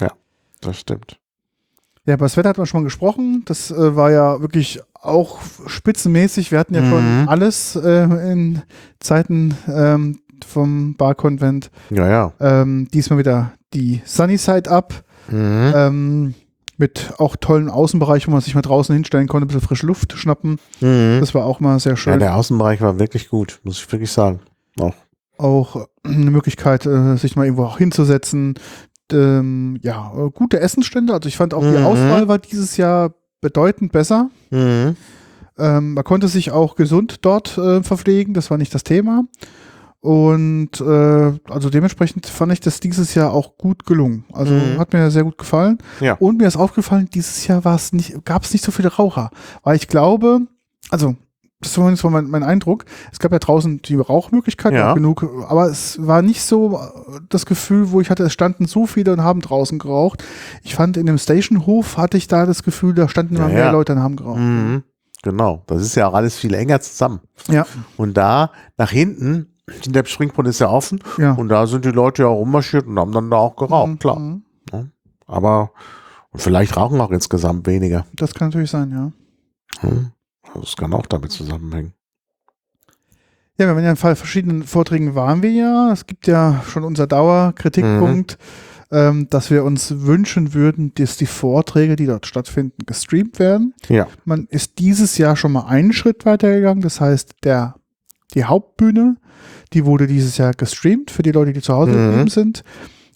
ja, das stimmt. Ja, über das Wetter hat man schon mal gesprochen. Das äh, war ja wirklich auch spitzenmäßig. Wir hatten ja mhm. schon alles äh, in Zeiten ähm, vom Barkonvent. Ja, ja. Ähm, diesmal wieder die Sunny Side Up. Mhm. Ähm, mit auch tollen Außenbereich, wo man sich mal draußen hinstellen konnte, ein bisschen frische Luft schnappen. Mhm. Das war auch mal sehr schön. Ja, der Außenbereich war wirklich gut, muss ich wirklich sagen. Auch, auch eine Möglichkeit, äh, sich mal irgendwo auch hinzusetzen. Ähm, ja, gute Essensstände. Also ich fand auch mhm. die Auswahl war dieses Jahr bedeutend besser. Mhm. Ähm, man konnte sich auch gesund dort äh, verpflegen, das war nicht das Thema. Und äh, also dementsprechend fand ich das dieses Jahr auch gut gelungen. Also mhm. hat mir sehr gut gefallen. Ja. Und mir ist aufgefallen, dieses Jahr war es nicht, gab es nicht so viele Raucher. Weil ich glaube, also das war so mein, mein Eindruck. Es gab ja draußen die Rauchmöglichkeiten ja. genug, aber es war nicht so das Gefühl, wo ich hatte, es standen so viele und haben draußen geraucht. Ich fand in dem Stationhof hatte ich da das Gefühl, da standen immer ja, mehr ja. Leute und haben geraucht. Mhm. Genau, das ist ja auch alles viel enger zusammen. Ja. Und da nach hinten der Springbrunnen ist ja offen und da sind die Leute ja rummarschiert und haben dann da auch geraucht, mhm. klar. Aber und vielleicht rauchen auch insgesamt weniger. Das kann natürlich sein, ja. Hm. Das kann auch damit zusammenhängen. Ja, wir waren ja in verschiedenen Vorträgen waren wir ja. Es gibt ja schon unser Dauerkritikpunkt, mhm. ähm, dass wir uns wünschen würden, dass die Vorträge, die dort stattfinden, gestreamt werden. Ja. Man ist dieses Jahr schon mal einen Schritt weitergegangen. Das heißt, der, die Hauptbühne die wurde dieses Jahr gestreamt für die Leute, die zu Hause mhm. geblieben sind.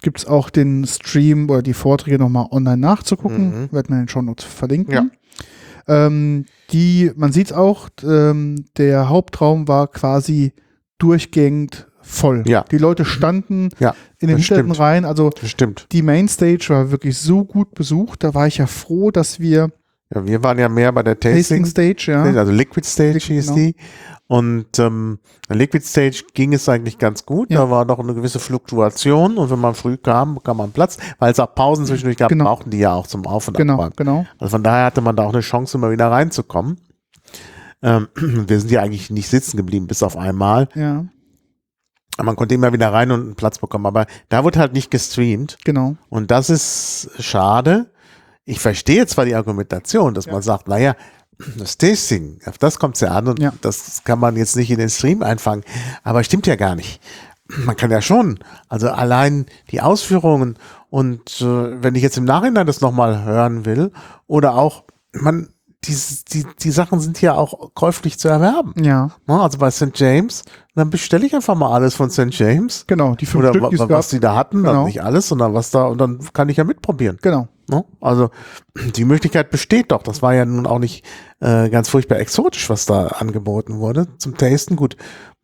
Gibt es auch den Stream oder die Vorträge nochmal online nachzugucken. Mhm. Werden wir in den Show Notes verlinken. Ja. Ähm, die, man sieht auch, ähm, der Hauptraum war quasi durchgängig voll. Ja. Die Leute standen ja, in den hintersten Reihen. Also stimmt. die Mainstage war wirklich so gut besucht. Da war ich ja froh, dass wir ja, wir waren ja mehr bei der Tasting, Tasting Stage, ja. Also Liquid Stage Liquid, hieß genau. die. Und ähm, Liquid Stage ging es eigentlich ganz gut. Ja. Da war noch eine gewisse Fluktuation und wenn man früh kam, bekam man Platz, weil es auch Pausen zwischendurch gab, genau. brauchten die ja auch zum Auf- und genau, Abräumen. Genau. Also von daher hatte man da auch eine Chance, immer wieder reinzukommen. Ähm, wir sind ja eigentlich nicht sitzen geblieben, bis auf einmal. Ja. Man konnte immer wieder rein und einen Platz bekommen, aber da wurde halt nicht gestreamt. Genau. Und das ist schade. Ich verstehe zwar die Argumentation, dass ja. man sagt, naja, das Tasting, auf das kommt es ja an und ja. das kann man jetzt nicht in den Stream einfangen. Aber stimmt ja gar nicht. Man kann ja schon. Also allein die Ausführungen und äh, wenn ich jetzt im Nachhinein das nochmal hören will oder auch, man, die, die, die Sachen sind ja auch käuflich zu erwerben. Ja. Ne, also bei St. James, dann bestelle ich einfach mal alles von St. James. Genau, die fünf Oder Stück, die was die da hatten, genau. nicht alles, sondern was da, und dann kann ich ja mitprobieren. Genau. Ne? Also die Möglichkeit besteht doch. Das war ja nun auch nicht äh, ganz furchtbar exotisch, was da angeboten wurde zum Tasten. Gut,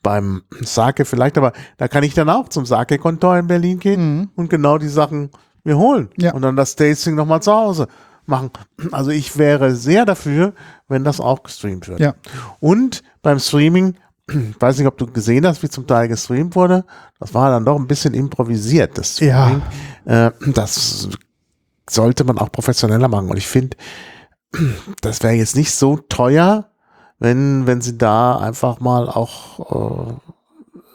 beim Sake vielleicht, aber da kann ich dann auch zum Sake-Kontor in Berlin gehen mhm. und genau die Sachen mir holen. Ja. Und dann das Tasting nochmal zu Hause machen. Also ich wäre sehr dafür, wenn das auch gestreamt wird. Ja. Und beim Streaming, weiß nicht, ob du gesehen hast, wie zum Teil gestreamt wurde. Das war dann doch ein bisschen improvisiert, das Streaming. Ja. Äh, das sollte man auch professioneller machen. Und ich finde, das wäre jetzt nicht so teuer, wenn, wenn sie da einfach mal auch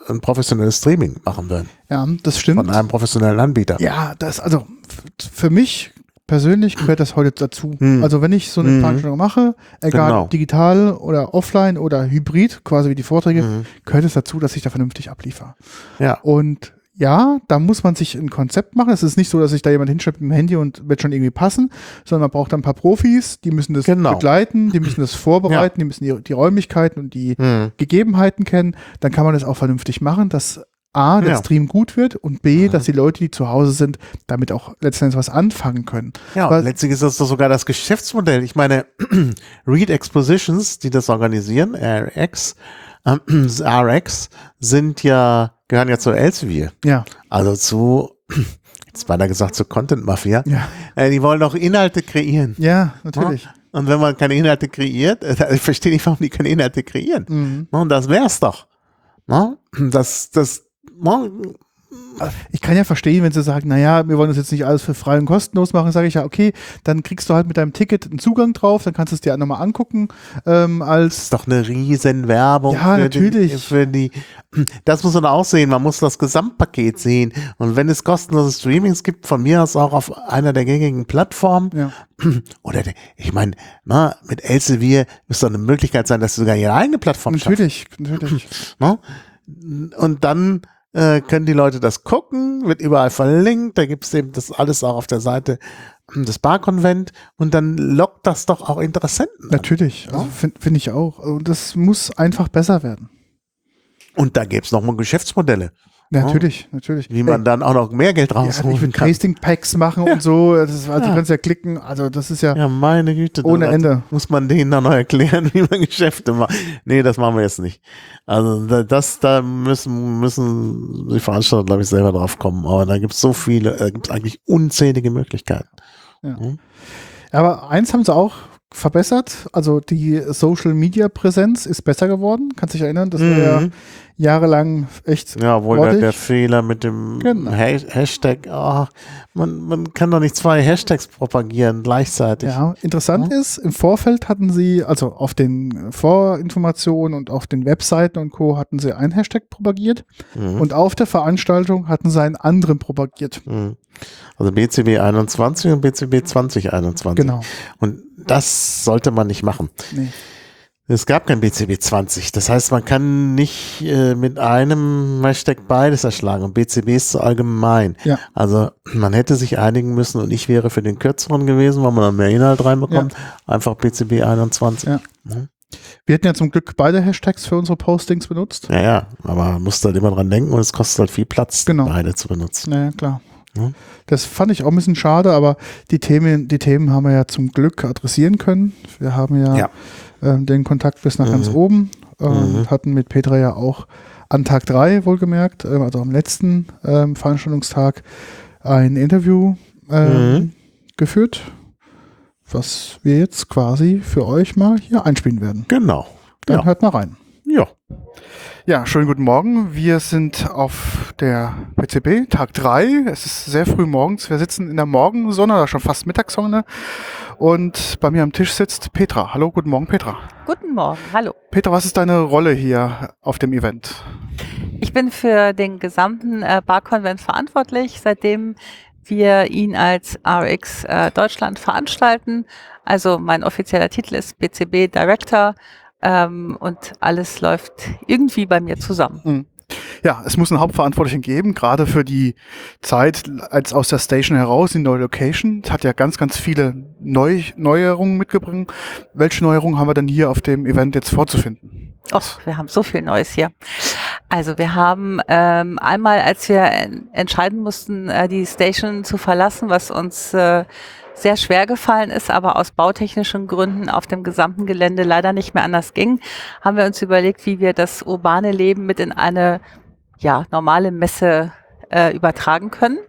äh, ein professionelles Streaming machen würden. Ja, das stimmt. Von einem professionellen Anbieter. Ja, das, also für mich persönlich gehört das heute dazu. Hm. Also wenn ich so eine hm. Veranstaltung mache, egal genau. digital oder offline oder hybrid, quasi wie die Vorträge, hm. gehört es dazu, dass ich da vernünftig abliefere. Ja. Und ja, da muss man sich ein Konzept machen. Es ist nicht so, dass sich da jemand hinschreibt mit dem Handy und wird schon irgendwie passen, sondern man braucht ein paar Profis, die müssen das genau. begleiten, die müssen das vorbereiten, ja. die müssen die, die, Räumlichkeiten und die hm. Gegebenheiten kennen. Dann kann man das auch vernünftig machen, dass A, der ja. Stream gut wird und B, dass die Leute, die zu Hause sind, damit auch letztendlich was anfangen können. Ja, Weil, letztlich ist das doch sogar das Geschäftsmodell. Ich meine, Read Expositions, die das organisieren, RX, RX, sind ja gehören ja zu Elsevier. Ja. Also zu, jetzt war da gesagt, zur Content Mafia. Ja. Äh, die wollen auch Inhalte kreieren. Ja, natürlich. Ja? Und wenn man keine Inhalte kreiert, äh, ich verstehe nicht, warum die keine Inhalte kreieren. Mhm. Und das wär's doch. Das, das, ich kann ja verstehen, wenn sie sagen, naja, wir wollen das jetzt nicht alles für frei und kostenlos machen, sage ich ja, okay, dann kriegst du halt mit deinem Ticket einen Zugang drauf, dann kannst du es dir nochmal angucken. Ähm, als das ist doch eine riesen Werbung ja, für, natürlich. Die, für die. Das muss man auch sehen, man muss das Gesamtpaket sehen. Und wenn es kostenlose Streamings gibt, von mir aus auch auf einer der gängigen Plattformen, ja. oder ich meine, mit Elsevier müsste eine Möglichkeit sein, dass du sogar ihre eigene Plattform Natürlich, schaffst. natürlich. Und dann äh, können die Leute das gucken, wird überall verlinkt, da gibt es eben das alles auch auf der Seite des Barkonvent und dann lockt das doch auch Interessenten. Natürlich, also finde find ich auch. Und das muss einfach besser werden. Und da gäbe es nochmal Geschäftsmodelle. Natürlich, natürlich. Wie man dann auch noch mehr Geld rausholen ja, kann. Tasting Packs machen ja. und so. Das, also ja. Du kannst ja klicken. Also das ist ja, ja meine Güte, ohne Ende. Muss man denen dann noch erklären, wie man Geschäfte macht. Nee, das machen wir jetzt nicht. Also das, da müssen, müssen die Veranstalter, glaube ich, selber drauf kommen. Aber da gibt es so viele, da gibt es eigentlich unzählige Möglichkeiten. Ja. Hm? Aber eins haben sie auch verbessert. Also die Social Media Präsenz ist besser geworden. Kannst dich erinnern? Das mhm. war ja mhm. jahrelang echt. Ja, wohl der, der, Fehler mit dem genau. Hashtag. Oh, man, man kann doch nicht zwei Hashtags propagieren gleichzeitig. Ja, interessant ja. ist, im Vorfeld hatten sie, also auf den Vorinformationen und auf den Webseiten und Co. hatten sie einen Hashtag propagiert mhm. und auf der Veranstaltung hatten sie einen anderen propagiert. Mhm. Also BCB 21 und BCB 2021. Genau. Und das sollte man nicht machen. Nee. Es gab kein BCB 20. Das heißt, man kann nicht äh, mit einem Hashtag beides erschlagen und BCB ist zu allgemein. Ja. Also man hätte sich einigen müssen und ich wäre für den kürzeren gewesen, weil man dann mehr Inhalt reinbekommt. Ja. Einfach BCB 21. Ja. Mhm. Wir hätten ja zum Glück beide Hashtags für unsere Postings benutzt. Ja, ja, aber man muss halt immer dran denken und es kostet halt viel Platz, genau. beide zu benutzen. Ja, klar. Das fand ich auch ein bisschen schade, aber die Themen, die Themen haben wir ja zum Glück adressieren können. Wir haben ja, ja. Äh, den Kontakt bis nach mhm. ganz oben äh, mhm. hatten mit Petra ja auch an Tag 3 wohlgemerkt, äh, also am letzten ähm, Veranstaltungstag, ein Interview ähm, mhm. geführt, was wir jetzt quasi für euch mal hier einspielen werden. Genau. Dann ja. hört mal rein. Ja. Ja, schönen guten Morgen. Wir sind auf der PCB, Tag 3. Es ist sehr früh morgens. Wir sitzen in der Morgensonne, oder schon fast Mittagssonne. Und bei mir am Tisch sitzt Petra. Hallo, guten Morgen, Petra. Guten Morgen, hallo. Petra, was ist deine Rolle hier auf dem Event? Ich bin für den gesamten äh, Bar-Konvent verantwortlich, seitdem wir ihn als RX äh, Deutschland veranstalten. Also mein offizieller Titel ist BCB Director ähm, und alles läuft irgendwie bei mir zusammen. Mhm. Ja, es muss einen Hauptverantwortlichen geben, gerade für die Zeit als aus der Station heraus, die neue Location. Es hat ja ganz, ganz viele Neu Neuerungen mitgebracht. Welche Neuerungen haben wir denn hier auf dem Event jetzt vorzufinden? Och, wir haben so viel Neues hier. Also wir haben ähm, einmal, als wir entscheiden mussten, äh, die Station zu verlassen, was uns äh, sehr schwer gefallen ist, aber aus bautechnischen Gründen auf dem gesamten Gelände leider nicht mehr anders ging, haben wir uns überlegt, wie wir das urbane Leben mit in eine ja, normale Messe äh, übertragen können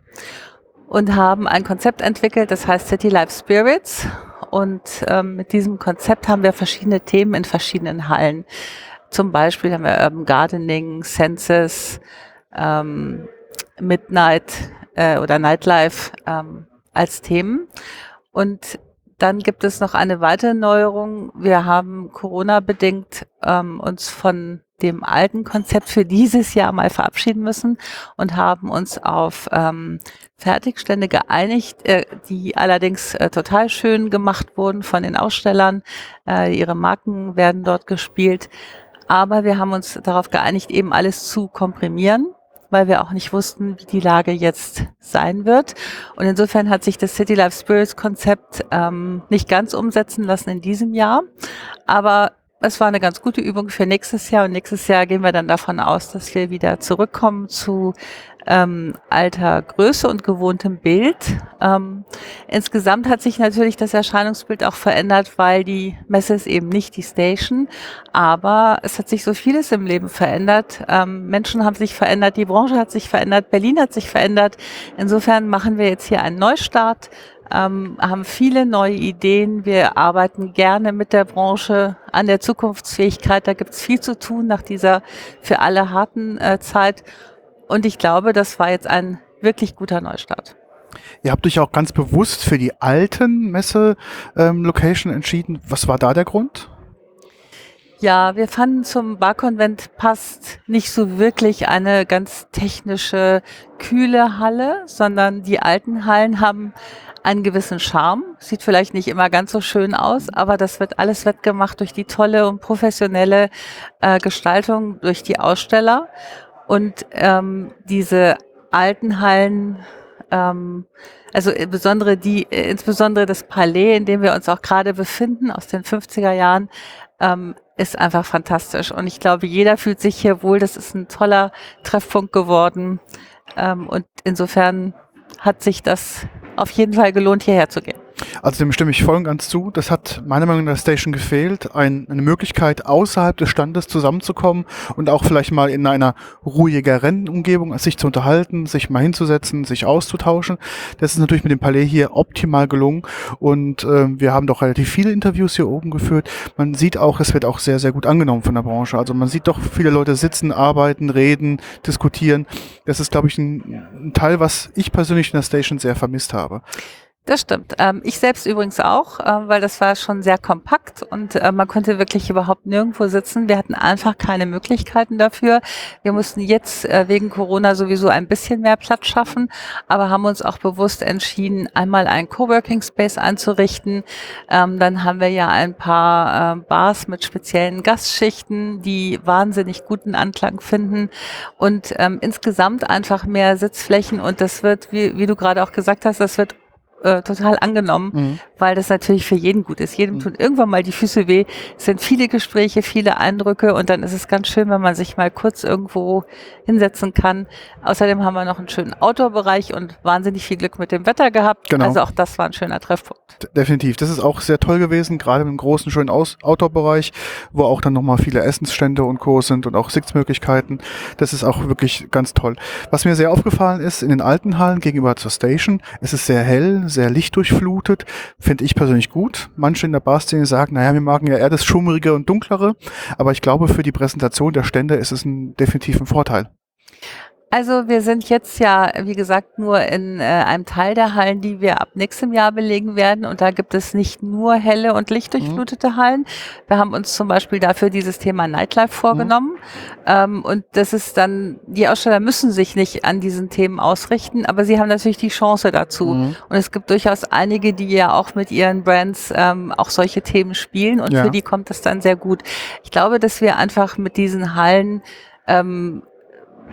und haben ein Konzept entwickelt, das heißt City Life Spirits. Und ähm, mit diesem Konzept haben wir verschiedene Themen in verschiedenen Hallen. Zum Beispiel haben wir Urban Gardening, Senses, ähm, Midnight äh, oder Nightlife, ähm, als Themen. Und dann gibt es noch eine weitere Neuerung. Wir haben Corona-bedingt ähm, uns von dem alten Konzept für dieses Jahr mal verabschieden müssen und haben uns auf ähm, Fertigstände geeinigt, äh, die allerdings äh, total schön gemacht wurden von den Ausstellern. Äh, ihre Marken werden dort gespielt. Aber wir haben uns darauf geeinigt, eben alles zu komprimieren weil wir auch nicht wussten, wie die Lage jetzt sein wird. Und insofern hat sich das City Life Spirits Konzept ähm, nicht ganz umsetzen lassen in diesem Jahr. Aber es war eine ganz gute Übung für nächstes Jahr und nächstes Jahr gehen wir dann davon aus, dass wir wieder zurückkommen zu ähm, alter Größe und gewohntem Bild. Ähm, insgesamt hat sich natürlich das Erscheinungsbild auch verändert, weil die Messe ist eben nicht die Station, aber es hat sich so vieles im Leben verändert. Ähm, Menschen haben sich verändert, die Branche hat sich verändert, Berlin hat sich verändert. Insofern machen wir jetzt hier einen Neustart. Ähm, haben viele neue Ideen. Wir arbeiten gerne mit der Branche an der Zukunftsfähigkeit. Da gibt es viel zu tun nach dieser für alle harten äh, Zeit. Und ich glaube, das war jetzt ein wirklich guter Neustart. Ihr habt euch auch ganz bewusst für die alten Messe-Location ähm, entschieden. Was war da der Grund? Ja, wir fanden zum Barkonvent passt nicht so wirklich eine ganz technische, kühle Halle, sondern die alten Hallen haben einen gewissen Charme. Sieht vielleicht nicht immer ganz so schön aus, aber das wird alles wettgemacht durch die tolle und professionelle äh, Gestaltung durch die Aussteller. Und ähm, diese alten Hallen ähm, also insbesondere die, insbesondere das Palais, in dem wir uns auch gerade befinden, aus den 50er Jahren, ähm, ist einfach fantastisch. Und ich glaube, jeder fühlt sich hier wohl. Das ist ein toller Treffpunkt geworden. Ähm, und insofern hat sich das auf jeden Fall gelohnt, hierher zu gehen. Also dem stimme ich voll und ganz zu. Das hat meiner Meinung nach der Station gefehlt. Ein, eine Möglichkeit, außerhalb des Standes zusammenzukommen und auch vielleicht mal in einer ruhigeren Umgebung sich zu unterhalten, sich mal hinzusetzen, sich auszutauschen. Das ist natürlich mit dem Palais hier optimal gelungen und äh, wir haben doch relativ viele Interviews hier oben geführt. Man sieht auch, es wird auch sehr, sehr gut angenommen von der Branche. Also man sieht doch viele Leute sitzen, arbeiten, reden, diskutieren. Das ist, glaube ich, ein, ein Teil, was ich persönlich in der Station sehr vermisst habe. Das stimmt. Ähm, ich selbst übrigens auch, äh, weil das war schon sehr kompakt und äh, man konnte wirklich überhaupt nirgendwo sitzen. Wir hatten einfach keine Möglichkeiten dafür. Wir mussten jetzt äh, wegen Corona sowieso ein bisschen mehr Platz schaffen, aber haben uns auch bewusst entschieden, einmal einen Coworking Space einzurichten. Ähm, dann haben wir ja ein paar äh, Bars mit speziellen Gastschichten, die wahnsinnig guten Anklang finden und ähm, insgesamt einfach mehr Sitzflächen und das wird, wie, wie du gerade auch gesagt hast, das wird äh, total angenommen, mhm. weil das natürlich für jeden gut ist. Jedem mhm. tun irgendwann mal die Füße weh. Es sind viele Gespräche, viele Eindrücke und dann ist es ganz schön, wenn man sich mal kurz irgendwo hinsetzen kann. Außerdem haben wir noch einen schönen Outdoor-Bereich und wahnsinnig viel Glück mit dem Wetter gehabt. Genau. Also auch das war ein schöner Treffpunkt. Definitiv. Das ist auch sehr toll gewesen, gerade im großen, schönen Outdoor-Bereich, wo auch dann nochmal viele Essensstände und Co. sind und auch Sitzmöglichkeiten. Das ist auch wirklich ganz toll. Was mir sehr aufgefallen ist, in den alten Hallen gegenüber zur Station, es ist sehr hell, sehr lichtdurchflutet. Finde ich persönlich gut. Manche in der Barszene sagen, naja, wir magen ja eher das Schummrige und Dunklere. Aber ich glaube, für die Präsentation der Stände ist es ein definitiven Vorteil. Also wir sind jetzt ja, wie gesagt, nur in äh, einem Teil der Hallen, die wir ab nächstem Jahr belegen werden. Und da gibt es nicht nur helle und lichtdurchflutete mhm. Hallen. Wir haben uns zum Beispiel dafür dieses Thema Nightlife vorgenommen. Mhm. Ähm, und das ist dann, die Aussteller müssen sich nicht an diesen Themen ausrichten, aber sie haben natürlich die Chance dazu. Mhm. Und es gibt durchaus einige, die ja auch mit ihren Brands ähm, auch solche Themen spielen und ja. für die kommt das dann sehr gut. Ich glaube, dass wir einfach mit diesen Hallen ähm,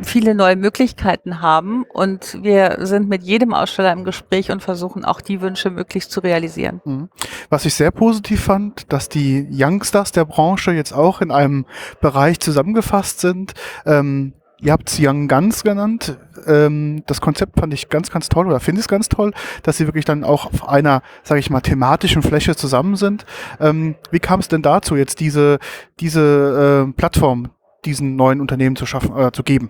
viele neue Möglichkeiten haben und wir sind mit jedem Aussteller im Gespräch und versuchen auch die Wünsche möglichst zu realisieren. Mhm. Was ich sehr positiv fand, dass die Youngstars der Branche jetzt auch in einem Bereich zusammengefasst sind. Ähm, Ihr habt Young Guns genannt. Ähm, das Konzept fand ich ganz, ganz toll oder finde es ganz toll, dass sie wirklich dann auch auf einer, sage ich mal, thematischen Fläche zusammen sind. Ähm, wie kam es denn dazu, jetzt diese, diese äh, Plattform diesen neuen Unternehmen zu schaffen, äh, zu geben?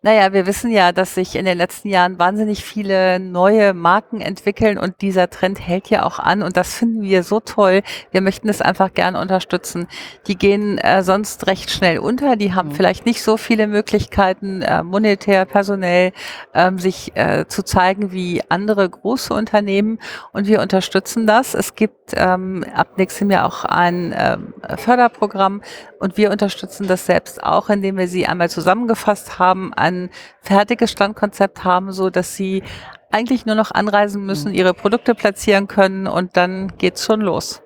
Naja, wir wissen ja, dass sich in den letzten Jahren wahnsinnig viele neue Marken entwickeln und dieser Trend hält ja auch an und das finden wir so toll. Wir möchten es einfach gerne unterstützen. Die gehen äh, sonst recht schnell unter, die haben mhm. vielleicht nicht so viele Möglichkeiten, äh, monetär, personell, ähm, sich äh, zu zeigen wie andere große Unternehmen und wir unterstützen das. Es gibt ähm, ab nächstem Jahr auch ein ähm, Förderprogramm und wir unterstützen das selbst auch, indem wir sie einmal zusammengefasst haben, ein fertiges Standkonzept haben, so dass sie eigentlich nur noch anreisen müssen, ihre Produkte platzieren können und dann geht's schon los.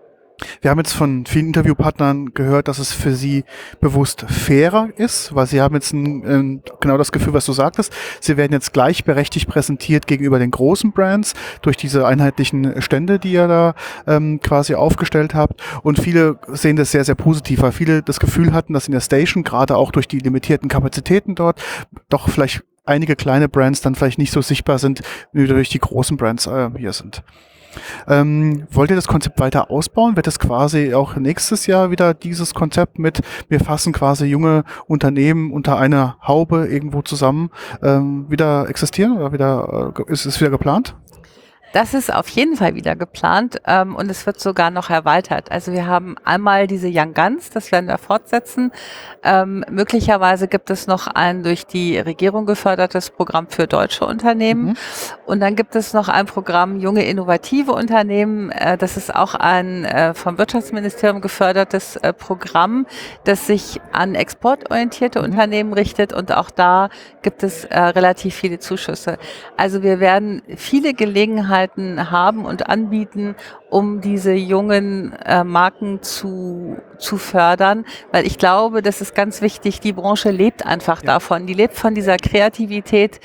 Wir haben jetzt von vielen Interviewpartnern gehört, dass es für sie bewusst fairer ist, weil sie haben jetzt ein, ein, genau das Gefühl, was du sagtest. Sie werden jetzt gleichberechtigt präsentiert gegenüber den großen Brands durch diese einheitlichen Stände, die ihr da ähm, quasi aufgestellt habt. Und viele sehen das sehr, sehr positiv, weil viele das Gefühl hatten, dass in der Station, gerade auch durch die limitierten Kapazitäten dort, doch vielleicht einige kleine Brands dann vielleicht nicht so sichtbar sind, wie durch die großen Brands äh, hier sind. Ähm, wollt ihr das Konzept weiter ausbauen? Wird es quasi auch nächstes Jahr wieder dieses Konzept mit, wir fassen quasi junge Unternehmen unter einer Haube irgendwo zusammen, ähm, wieder existieren oder wieder, äh, ist es wieder geplant? Das ist auf jeden Fall wieder geplant ähm, und es wird sogar noch erweitert. Also wir haben einmal diese Young Guns, das werden wir fortsetzen. Ähm, möglicherweise gibt es noch ein durch die Regierung gefördertes Programm für deutsche Unternehmen. Mhm. Und dann gibt es noch ein Programm Junge Innovative Unternehmen. Äh, das ist auch ein äh, vom Wirtschaftsministerium gefördertes äh, Programm, das sich an exportorientierte mhm. Unternehmen richtet. Und auch da gibt es äh, relativ viele Zuschüsse. Also wir werden viele Gelegenheiten Möglichkeiten haben und anbieten, um diese jungen äh, Marken zu, zu fördern. Weil ich glaube, das ist ganz wichtig, die Branche lebt einfach ja. davon. Die lebt von dieser Kreativität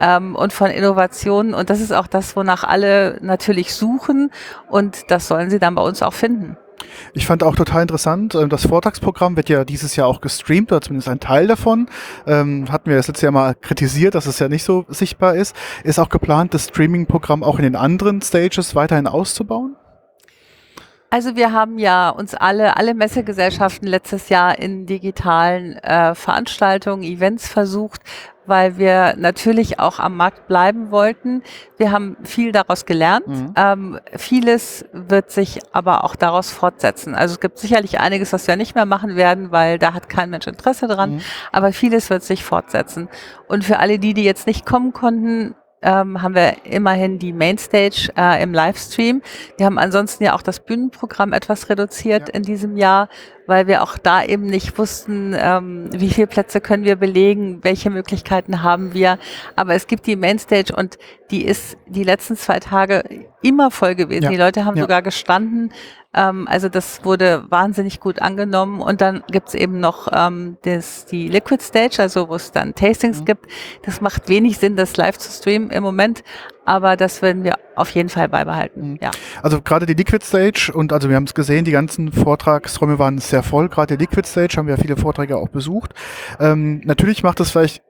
ähm, und von Innovationen. Und das ist auch das, wonach alle natürlich suchen. Und das sollen sie dann bei uns auch finden. Ich fand auch total interessant, ähm, das Vortragsprogramm wird ja dieses Jahr auch gestreamt, oder zumindest ein Teil davon. Ähm, hatten wir das letztes Jahr mal kritisiert, dass es ja nicht so sichtbar ist. Ist auch geplant, das Streaming-Programm auch in den anderen Stages weiterhin auszubauen? Also wir haben ja uns alle, alle Messegesellschaften letztes Jahr in digitalen äh, Veranstaltungen, Events versucht, weil wir natürlich auch am Markt bleiben wollten. Wir haben viel daraus gelernt. Mhm. Ähm, vieles wird sich aber auch daraus fortsetzen. Also es gibt sicherlich einiges, was wir nicht mehr machen werden, weil da hat kein Mensch Interesse dran. Mhm. Aber vieles wird sich fortsetzen. Und für alle die, die jetzt nicht kommen konnten, ähm, haben wir immerhin die Mainstage äh, im Livestream. Wir haben ansonsten ja auch das Bühnenprogramm etwas reduziert ja. in diesem Jahr, weil wir auch da eben nicht wussten, ähm, wie viele Plätze können wir belegen, welche Möglichkeiten haben wir. Aber es gibt die Mainstage und die ist die letzten zwei Tage immer voll gewesen. Ja. Die Leute haben ja. sogar gestanden. Ähm, also das wurde wahnsinnig gut angenommen. Und dann gibt's eben noch ähm, das, die Liquid Stage, also wo es dann Tastings mhm. gibt. Das macht wenig Sinn, das live zu streamen im Moment aber das werden wir auf jeden Fall beibehalten. Mhm. Ja. Also gerade die Liquid Stage und also wir haben es gesehen, die ganzen Vortragsräume waren sehr voll. Gerade die Liquid Stage haben wir viele Vorträge auch besucht. Ähm, natürlich macht es vielleicht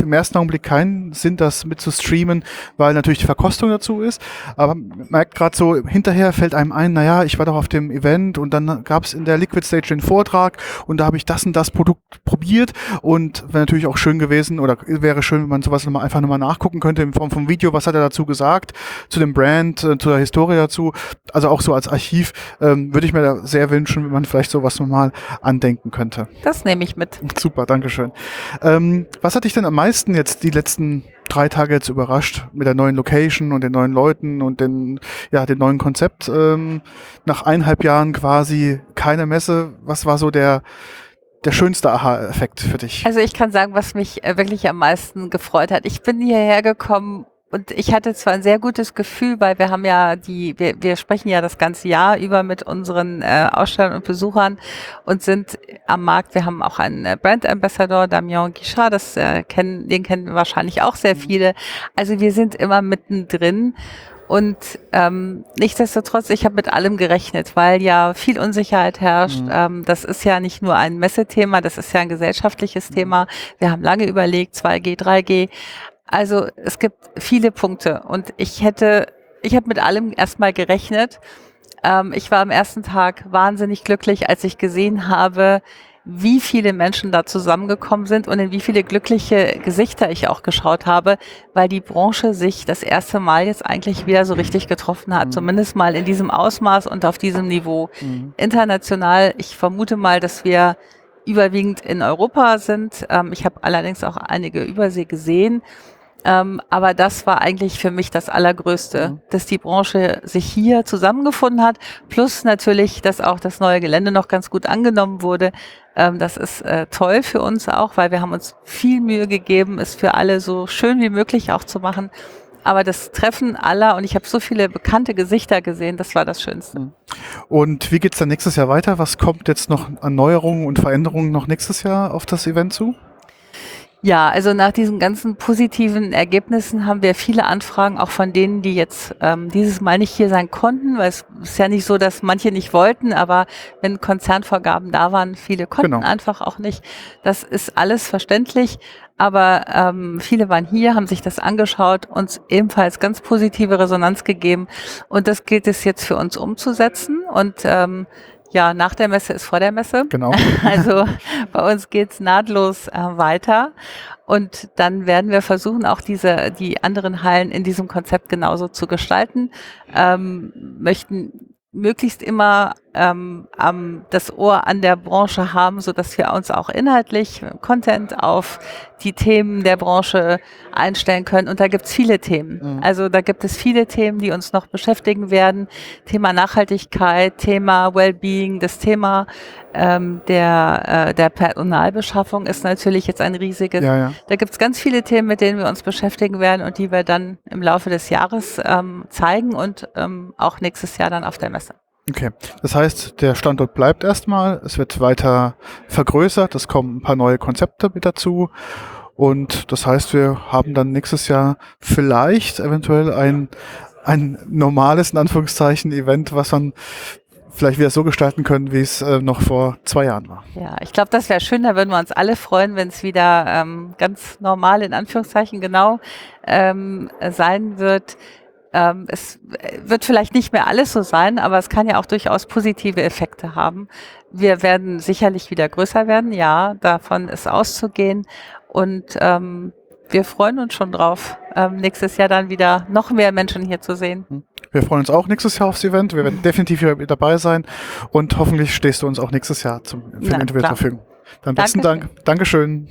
im ersten Augenblick keinen Sinn, das mit zu streamen, weil natürlich die Verkostung dazu ist. Aber man merkt gerade so, hinterher fällt einem ein, naja, ich war doch auf dem Event und dann gab es in der Liquid Stage den Vortrag und da habe ich das und das Produkt probiert und wäre natürlich auch schön gewesen oder wäre schön, wenn man sowas nochmal einfach nochmal nachgucken könnte in Form von Video, was hat er dazu gesagt, zu dem Brand, äh, zu der Historie dazu. Also auch so als Archiv ähm, würde ich mir da sehr wünschen, wenn man vielleicht sowas nochmal andenken könnte. Das nehme ich mit. Super, Dankeschön. Ähm, was hat dich denn am meisten jetzt die letzten drei Tage jetzt überrascht mit der neuen Location und den neuen Leuten und den, ja, dem neuen Konzept. Ähm, nach eineinhalb Jahren quasi keine Messe. Was war so der, der schönste Aha-Effekt für dich? Also ich kann sagen, was mich äh, wirklich am meisten gefreut hat. Ich bin hierher gekommen und ich hatte zwar ein sehr gutes Gefühl, weil wir haben ja die, wir, wir sprechen ja das ganze Jahr über mit unseren äh, Ausstellern und Besuchern und sind am Markt. Wir haben auch einen äh, Brand Ambassador, Damien Guichard, das äh, kennen, den kennen wahrscheinlich auch sehr viele. Also wir sind immer mittendrin. Und ähm, nichtsdestotrotz, ich habe mit allem gerechnet, weil ja viel Unsicherheit herrscht. Mhm. Ähm, das ist ja nicht nur ein Messethema, das ist ja ein gesellschaftliches mhm. Thema. Wir haben lange überlegt, 2G, 3G. Also es gibt viele Punkte und ich hätte, ich habe mit allem erstmal gerechnet. Ähm, ich war am ersten Tag wahnsinnig glücklich, als ich gesehen habe, wie viele Menschen da zusammengekommen sind und in wie viele glückliche Gesichter ich auch geschaut habe, weil die Branche sich das erste Mal jetzt eigentlich wieder so richtig getroffen hat, mhm. zumindest mal in diesem Ausmaß und auf diesem Niveau. Mhm. International, ich vermute mal, dass wir überwiegend in Europa sind. Ähm, ich habe allerdings auch einige Übersee gesehen. Ähm, aber das war eigentlich für mich das Allergrößte, mhm. dass die Branche sich hier zusammengefunden hat. Plus natürlich, dass auch das neue Gelände noch ganz gut angenommen wurde. Ähm, das ist äh, toll für uns auch, weil wir haben uns viel Mühe gegeben, es für alle so schön wie möglich auch zu machen. Aber das Treffen aller, und ich habe so viele bekannte Gesichter gesehen, das war das Schönste. Mhm. Und wie geht's dann nächstes Jahr weiter? Was kommt jetzt noch an Neuerungen und Veränderungen noch nächstes Jahr auf das Event zu? Ja, also nach diesen ganzen positiven Ergebnissen haben wir viele Anfragen, auch von denen, die jetzt ähm, dieses Mal nicht hier sein konnten, weil es ist ja nicht so, dass manche nicht wollten, aber wenn Konzernvorgaben da waren, viele konnten genau. einfach auch nicht. Das ist alles verständlich, aber ähm, viele waren hier, haben sich das angeschaut, uns ebenfalls ganz positive Resonanz gegeben und das gilt es jetzt für uns umzusetzen und ähm, Ja, nach der Messe ist vor der Messe. Genau. Also bei uns geht's nahtlos äh, weiter. Und dann werden wir versuchen, auch diese, die anderen Hallen in diesem Konzept genauso zu gestalten. Ähm, möchten möglichst immer ähm, ähm, das Ohr an der Branche haben, so dass wir uns auch inhaltlich Content auf die Themen der Branche einstellen können. Und da gibt es viele Themen. Mhm. Also da gibt es viele Themen, die uns noch beschäftigen werden. Thema Nachhaltigkeit, Thema Wellbeing, das Thema ähm, der, äh, der Personalbeschaffung ist natürlich jetzt ein riesiges. Ja, ja. Da gibt es ganz viele Themen, mit denen wir uns beschäftigen werden und die wir dann im Laufe des Jahres ähm, zeigen und ähm, auch nächstes Jahr dann auf der Messe. Okay, das heißt, der Standort bleibt erstmal, es wird weiter vergrößert, es kommen ein paar neue Konzepte mit dazu und das heißt, wir haben dann nächstes Jahr vielleicht eventuell ein, ein normales, in Anführungszeichen, Event, was man vielleicht wieder so gestalten können, wie es äh, noch vor zwei Jahren war. Ja, ich glaube, das wäre schön, da würden wir uns alle freuen, wenn es wieder ähm, ganz normal, in Anführungszeichen genau, ähm, sein wird. Ähm, es wird vielleicht nicht mehr alles so sein, aber es kann ja auch durchaus positive Effekte haben. Wir werden sicherlich wieder größer werden, ja, davon ist auszugehen. Und ähm, wir freuen uns schon drauf, ähm, nächstes Jahr dann wieder noch mehr Menschen hier zu sehen. Hm. Wir freuen uns auch nächstes Jahr aufs Event. Wir werden definitiv wieder dabei sein und hoffentlich stehst du uns auch nächstes Jahr zum, Na, Interview zur Verfügung. Dann besten Dank. Dankeschön.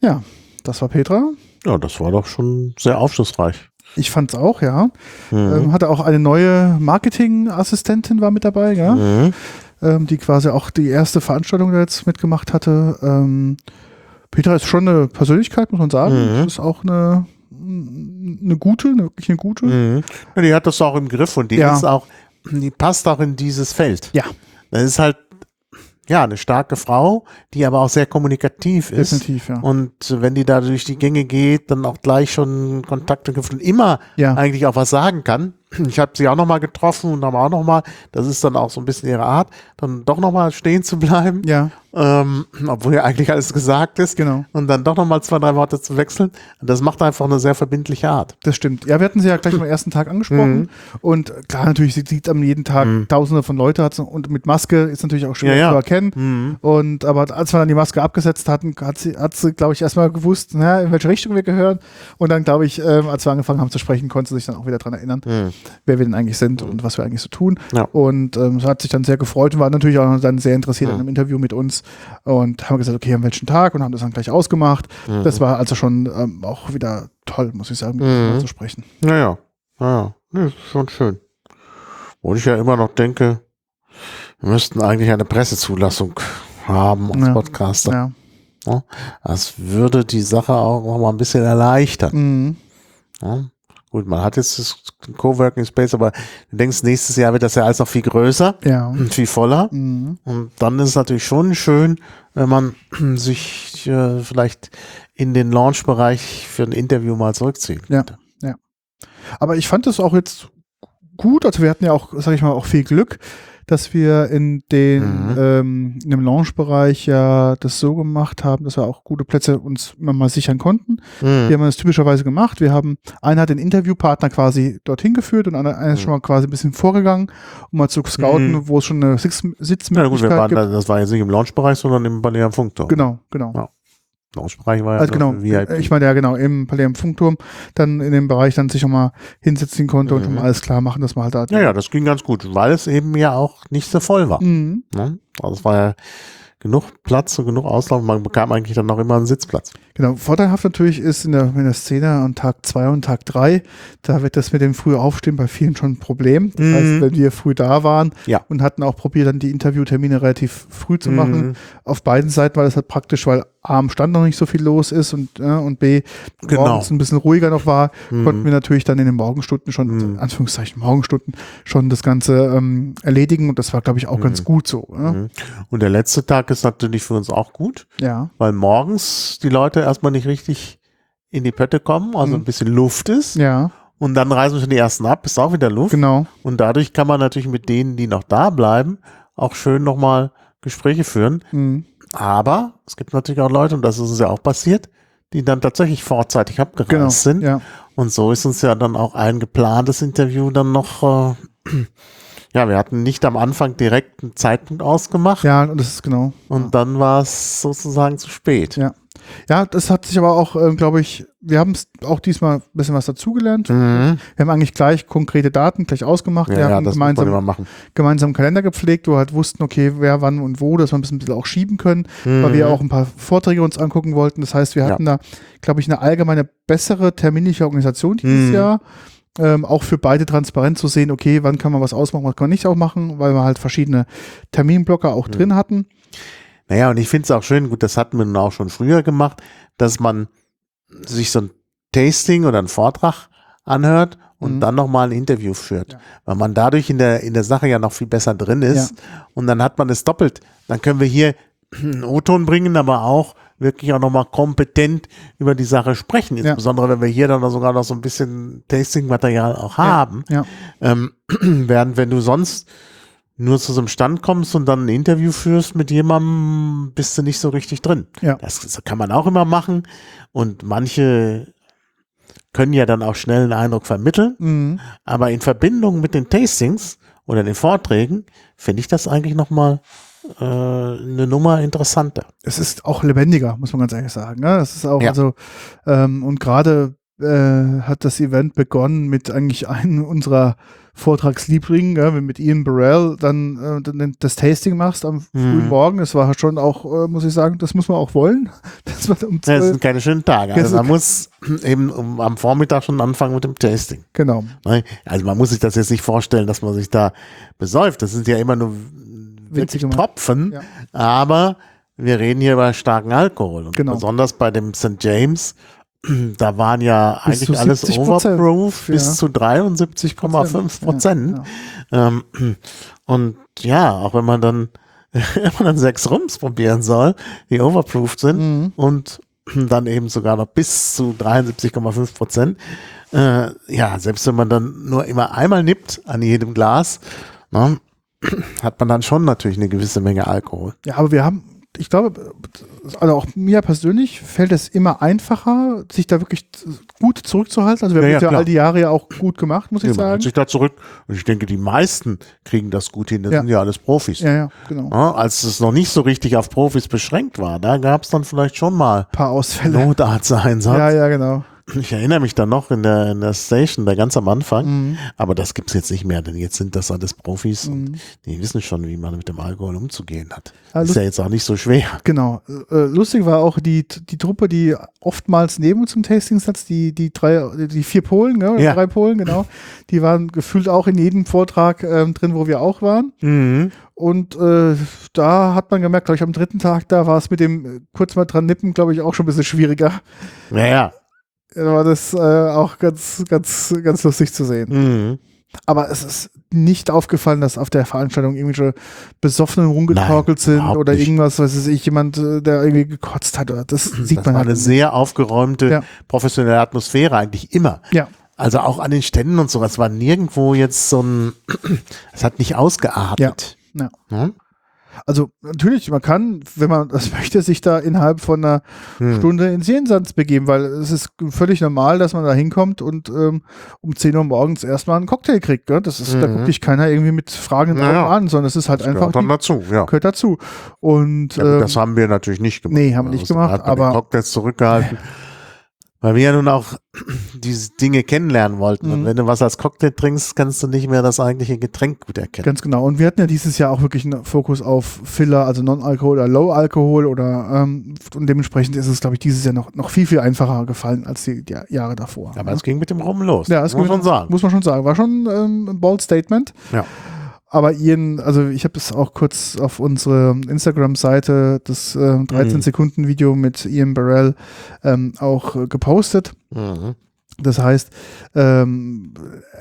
Ja, das war Petra. Ja, das war doch schon sehr aufschlussreich. Ich fand es auch, ja. Mhm. Ähm, hatte auch eine neue Marketingassistentin war mit dabei, ja. Mhm. Ähm, die quasi auch die erste Veranstaltung jetzt mitgemacht hatte. Ähm, Petra ist schon eine Persönlichkeit, muss man sagen. Mhm. Ist auch eine, eine gute, eine, wirklich eine gute. Mhm. Ja, die hat das auch im Griff und die ja. ist auch, die passt auch in dieses Feld. Ja. Das ist halt ja, eine starke Frau, die aber auch sehr kommunikativ ist. Definitiv, ja. Und wenn die da durch die Gänge geht, dann auch gleich schon Kontakte knüpft und immer ja. eigentlich auch was sagen kann. Ich habe sie auch nochmal getroffen und haben auch nochmal, das ist dann auch so ein bisschen ihre Art, dann doch nochmal stehen zu bleiben. Ja. Ähm, obwohl ja eigentlich alles gesagt ist. Genau. Und dann doch nochmal zwei, drei Worte zu wechseln. Das macht einfach eine sehr verbindliche Art. Das stimmt. Ja, wir hatten sie ja gleich am ersten Tag angesprochen. Mhm. Und klar, natürlich, sie sieht am jeden Tag mhm. tausende von Leute und mit Maske ist natürlich auch schwer ja, ja. zu erkennen. Mhm. Und aber als wir dann die Maske abgesetzt hatten, hat sie, hat sie glaube ich, erstmal gewusst, na, in welche Richtung wir gehören. Und dann, glaube ich, ähm, als wir angefangen haben zu sprechen, konnte sie sich dann auch wieder daran erinnern. Mhm wer wir denn eigentlich sind und was wir eigentlich so tun. Ja. Und ähm, so hat sich dann sehr gefreut und war natürlich auch dann sehr interessiert an einem Interview mit uns und haben gesagt, okay, an welchen Tag und haben das dann gleich ausgemacht. Mhm. Das war also schon ähm, auch wieder toll, muss ich sagen, mhm. zu sprechen. Naja, naja, nee, schon schön. Wo ich ja immer noch denke, wir müssten eigentlich eine Pressezulassung haben als ja. Podcaster. Ja. Ja, das würde die Sache auch noch mal ein bisschen erleichtern. Mhm. Ja, Gut, man hat jetzt das Coworking Space, aber du denkst, nächstes Jahr wird das ja alles noch viel größer ja. und viel voller. Mhm. Und dann ist es natürlich schon schön, wenn man sich äh, vielleicht in den Launch-Bereich für ein Interview mal zurückziehen ja. könnte. Ja. Aber ich fand das auch jetzt gut. Also wir hatten ja auch, sag ich mal, auch viel Glück dass wir in den mhm. ähm, in dem Launch-Bereich ja das so gemacht haben, dass wir auch gute Plätze uns immer mal sichern konnten. Mhm. Wir haben das typischerweise gemacht. Wir haben einer hat den Interviewpartner quasi dorthin geführt und einer, einer ist mhm. schon mal quasi ein bisschen vorgegangen, um mal zu scouten, mhm. wo es schon eine Sitz Sitzmöglichkeit ja, gut, wir waren, gibt. Das war jetzt nicht im Launch-Bereich, sondern im Ballet am Funkturm. Genau, genau. Ja. Launchbereich war ja also genau, VIP. Ich meine ja genau, im Palais im Funkturm dann in dem Bereich dann sich nochmal hinsetzen konnte mhm. und um alles klar machen, dass man halt da. Ja, ja, das ging ganz gut, weil es eben ja auch nicht so voll war. Mhm. Ne? Also es war ja genug Platz und genug Auslauf. Man bekam eigentlich dann noch immer einen Sitzplatz. Genau. Vorteilhaft natürlich ist in der, in der Szene an Tag zwei und Tag drei, da wird das mit dem früh Aufstehen bei vielen schon ein Problem. Das mhm. heißt, wenn wir früh da waren ja. und hatten auch probiert, dann die Interviewtermine relativ früh zu machen, mhm. auf beiden Seiten war das halt praktisch, weil A, am Stand noch nicht so viel los ist und, äh, und B, genau. morgens ein bisschen ruhiger noch war, mhm. konnten wir natürlich dann in den Morgenstunden schon, mhm. Anführungszeichen Morgenstunden, schon das Ganze ähm, erledigen und das war, glaube ich, auch mhm. ganz gut so. Mhm. Und der letzte Tag ist natürlich für uns auch gut, ja. weil morgens die Leute erstmal nicht richtig in die Pötte kommen, also mhm. ein bisschen Luft ist. Ja. Und dann reisen schon die ersten ab, ist auch wieder Luft. Genau. Und dadurch kann man natürlich mit denen, die noch da bleiben, auch schön nochmal Gespräche führen. Mhm. Aber es gibt natürlich auch Leute, und das ist uns ja auch passiert, die dann tatsächlich vorzeitig abgereist genau, sind. Ja. Und so ist uns ja dann auch ein geplantes Interview dann noch äh, Ja, wir hatten nicht am Anfang direkt einen Zeitpunkt ausgemacht. Ja, und das ist genau. Und ja. dann war es sozusagen zu spät. Ja. Ja, das hat sich aber auch, äh, glaube ich, wir haben auch diesmal ein bisschen was dazugelernt. Mhm. Wir haben eigentlich gleich konkrete Daten gleich ausgemacht. Ja, wir ja, haben gemeinsam, gemeinsam Kalender gepflegt, wo wir halt wussten, okay, wer wann und wo, dass wir ein bisschen, ein bisschen auch schieben können, mhm. weil wir auch ein paar Vorträge uns angucken wollten. Das heißt, wir hatten ja. da, glaube ich, eine allgemeine bessere terminliche Organisation dieses mhm. Jahr. Ähm, auch für beide transparent zu sehen, okay, wann kann man was ausmachen, was kann man nicht auch machen, weil wir halt verschiedene Terminblocker auch mhm. drin hatten. Naja, und ich finde es auch schön, gut, das hatten wir nun auch schon früher gemacht, dass man sich so ein Tasting oder einen Vortrag anhört und mhm. dann nochmal ein Interview führt. Ja. Weil man dadurch in der, in der Sache ja noch viel besser drin ist. Ja. Und dann hat man es doppelt. Dann können wir hier einen O-Ton bringen, aber auch wirklich auch nochmal kompetent über die Sache sprechen. Insbesondere, ja. wenn wir hier dann sogar noch so ein bisschen Tasting-Material auch haben. Ja. Ähm, während wenn du sonst nur zu so einem Stand kommst und dann ein Interview führst mit jemandem, bist du nicht so richtig drin. Ja. Das, das kann man auch immer machen. Und manche können ja dann auch schnell einen Eindruck vermitteln. Mhm. Aber in Verbindung mit den Tastings oder den Vorträgen finde ich das eigentlich nochmal äh, eine Nummer interessanter. Es ist auch lebendiger, muss man ganz ehrlich sagen. Ne? Es ist auch, ja. also, ähm, und gerade äh, hat das Event begonnen mit eigentlich einem unserer Vortragsliebling, ja, wenn mit Ian Burrell dann, äh, dann das Tasting machst am mhm. frühen Morgen. Das war schon auch, äh, muss ich sagen, das muss man auch wollen. Das, war um ja, das sind keine schönen Tage. Also man muss eben um, am Vormittag schon anfangen mit dem Tasting. Genau. Ne? Also man muss sich das jetzt nicht vorstellen, dass man sich da besäuft. Das sind ja immer nur Winzige Tropfen, ja. aber wir reden hier über starken Alkohol. Und genau. besonders bei dem St. James da waren ja bis eigentlich alles Overproof ja. bis zu 73,5 Prozent. Ja, ähm, und ja, auch wenn man dann, wenn man dann sechs Rums probieren soll, die overproofed sind mhm. und dann eben sogar noch bis zu 73,5 Prozent. Äh, ja, selbst wenn man dann nur immer einmal nippt an jedem Glas, ne, hat man dann schon natürlich eine gewisse Menge Alkohol. Ja, aber wir haben ich glaube, also auch mir persönlich fällt es immer einfacher, sich da wirklich gut zurückzuhalten. Also wir ja, haben ja, ja all die Jahre ja auch gut gemacht, muss ich ja, sagen. sich da zurück. Und ich denke, die meisten kriegen das gut hin. Das ja. sind ja alles Profis. Ja, ja, genau. als es noch nicht so richtig auf Profis beschränkt war, da gab es dann vielleicht schon mal ein paar Ausfälle. Notarzteinsatz. Ja, ja, genau. Ich erinnere mich dann noch in der, in der Station, da ganz am Anfang, mhm. aber das gibt es jetzt nicht mehr, denn jetzt sind das alles Profis mhm. und die wissen schon, wie man mit dem Alkohol umzugehen hat. Ja, ist ja jetzt auch nicht so schwer. Genau. Äh, lustig war auch die, die Truppe, die oftmals neben uns im Tasting satz, die, die drei, die vier Polen, ne, ja. drei Polen, genau, die waren gefühlt auch in jedem Vortrag ähm, drin, wo wir auch waren. Mhm. Und äh, da hat man gemerkt, glaube ich, am dritten Tag, da war es mit dem äh, kurz mal dran nippen, glaube ich, auch schon ein bisschen schwieriger. Naja, war das äh, auch ganz, ganz, ganz lustig zu sehen. Mhm. Aber es ist nicht aufgefallen, dass auf der Veranstaltung irgendwelche Besoffenen rumgetorkelt sind oder nicht. irgendwas, was weiß ich, jemand, äh, der irgendwie gekotzt hat. Das sieht das man war halt eine sehr aufgeräumte, ja. professionelle Atmosphäre eigentlich immer. Ja. Also auch an den Ständen und so. Es war nirgendwo jetzt so ein, es hat nicht ausgeartet. Ja. ja. Hm? Also natürlich, man kann, wenn man das möchte, sich da innerhalb von einer hm. Stunde ins Jenseits begeben, weil es ist völlig normal, dass man da hinkommt und ähm, um 10 Uhr morgens erstmal einen Cocktail kriegt. Gell? Das ist, mhm. da guckt dich keiner irgendwie mit fragenden Augen ja. an, sondern es ist halt das einfach. Gehört dann dazu, ja. Gehört dazu. Und, ja, ähm, das haben wir natürlich nicht gemacht. Nee, haben wir nicht also, gemacht. aber Cocktails zurückgehalten. Weil wir ja nun auch diese Dinge kennenlernen wollten. Mhm. Und wenn du was als Cocktail trinkst, kannst du nicht mehr das eigentliche Getränk gut erkennen. Ganz genau. Und wir hatten ja dieses Jahr auch wirklich einen Fokus auf Filler, also Non-Alkohol oder Low-Alkohol oder ähm, und dementsprechend ist es, glaube ich, dieses Jahr noch, noch viel, viel einfacher gefallen als die, die Jahre davor. Aber es ging mit dem Rum los. Ja, das muss man schon sagen. Muss man schon sagen. War schon ähm, ein bold Statement. Ja aber Ian, also ich habe es auch kurz auf unsere Instagram-Seite, das äh, 13-Sekunden-Video mhm. mit Ian Burrell ähm, auch äh, gepostet. Mhm. Das heißt, ähm,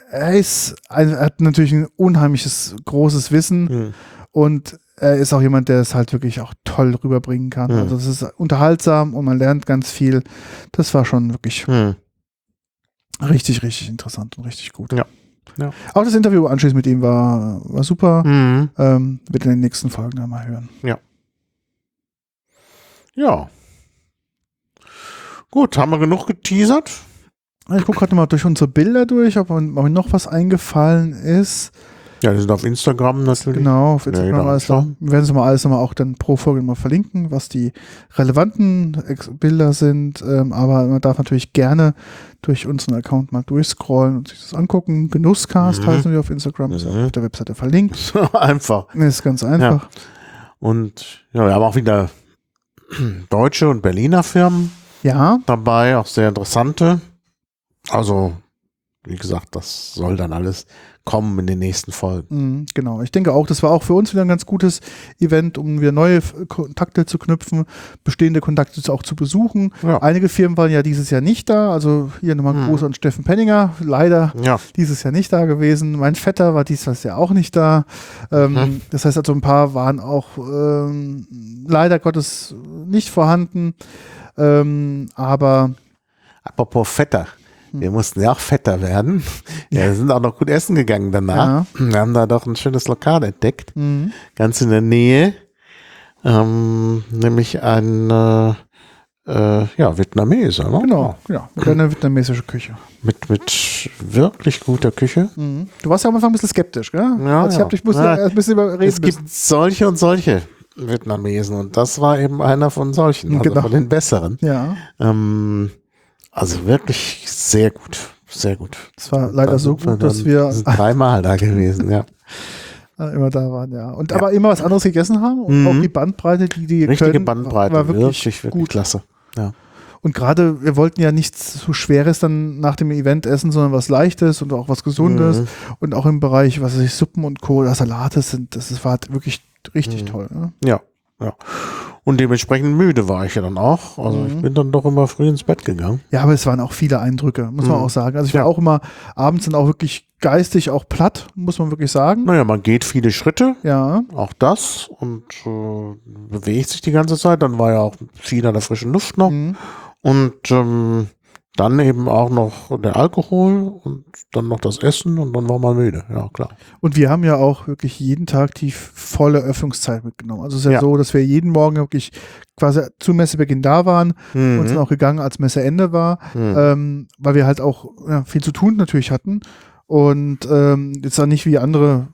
er ist, er hat natürlich ein unheimliches großes Wissen mhm. und er ist auch jemand, der es halt wirklich auch toll rüberbringen kann. Mhm. Also es ist unterhaltsam und man lernt ganz viel. Das war schon wirklich mhm. richtig, richtig interessant und richtig gut. Ja. Ja. Auch das Interview anschließend mit ihm war, war super. Mhm. Ähm, wird in den nächsten Folgen dann mal hören. Ja. Ja. Gut, haben wir genug geteasert? Ich gucke gerade mal durch unsere Bilder durch, ob, ob mir noch was eingefallen ist. Ja, die sind auf Instagram natürlich. Genau, auf Instagram. Nee, alles Wir werden es mal alles nochmal auch dann pro Folge mal verlinken, was die relevanten Bilder sind. Ähm, aber man darf natürlich gerne durch unseren Account mal durchscrollen und sich das angucken. Genusscast mhm. heißen wir auf Instagram, ist mhm. auf der Webseite verlinkt. So einfach. Ist ganz einfach. Ja. Und ja, wir haben auch wieder deutsche und Berliner Firmen ja. dabei, auch sehr interessante. Also, wie gesagt, das soll dann alles kommen in den nächsten Folgen. Mhm, genau, ich denke auch, das war auch für uns wieder ein ganz gutes Event, um wieder neue Kontakte zu knüpfen, bestehende Kontakte auch zu besuchen. Ja. Einige Firmen waren ja dieses Jahr nicht da, also hier nochmal ein Gruß an Steffen Penninger, leider ja. dieses Jahr nicht da gewesen. Mein Vetter war dieses Jahr auch nicht da. Ähm, mhm. Das heißt also, ein paar waren auch ähm, leider Gottes nicht vorhanden, ähm, aber Apropos Vetter. Wir mussten ja auch fetter werden. Ja, wir sind auch noch gut essen gegangen danach. Ja. Wir haben da doch ein schönes Lokal entdeckt. Mhm. Ganz in der Nähe. Ähm, nämlich ein äh, äh, ja, Vietnamese. Ne? Genau, ja. Eine vietnamesische Küche. Mit, mit wirklich guter Küche. Mhm. Du warst ja am Anfang ein bisschen skeptisch, gell? Ja, also ich habe dich ein bisschen, ja. ein bisschen überreden Es gibt müssen. solche und solche Vietnamesen und das war eben einer von solchen, also genau. von den besseren. Ja. Ähm, also wirklich sehr gut, sehr gut. Es war leider dann so gut, dass wir dreimal da gewesen, ja. immer da waren, ja. Und ja. aber immer was anderes gegessen haben und mhm. auch die Bandbreite, die die Richtige können, Bandbreite, war wirklich, wirklich, wirklich gut. klasse. Ja. Und gerade, wir wollten ja nichts so Schweres dann nach dem Event essen, sondern was Leichtes und auch was Gesundes. Mhm. Und auch im Bereich, was weiß ich, Suppen und Kohl, Salate sind, das war wirklich richtig mhm. toll. Ne? Ja, ja. Und dementsprechend müde war ich ja dann auch. Also mhm. ich bin dann doch immer früh ins Bett gegangen. Ja, aber es waren auch viele Eindrücke, muss man mhm. auch sagen. Also ich war ja. auch immer abends dann auch wirklich geistig auch platt, muss man wirklich sagen. Naja, man geht viele Schritte. Ja. Auch das und äh, bewegt sich die ganze Zeit. Dann war ja auch viel an der frischen Luft noch. Mhm. Und ähm, dann eben auch noch der Alkohol und dann noch das Essen und dann war man müde, ja klar. Und wir haben ja auch wirklich jeden Tag die volle Öffnungszeit mitgenommen. Also es ist ja, ja. so, dass wir jeden Morgen wirklich quasi zu Messebeginn da waren mhm. und sind auch gegangen, als Messeende war, mhm. ähm, weil wir halt auch ja, viel zu tun natürlich hatten. Und ähm, jetzt dann nicht wie andere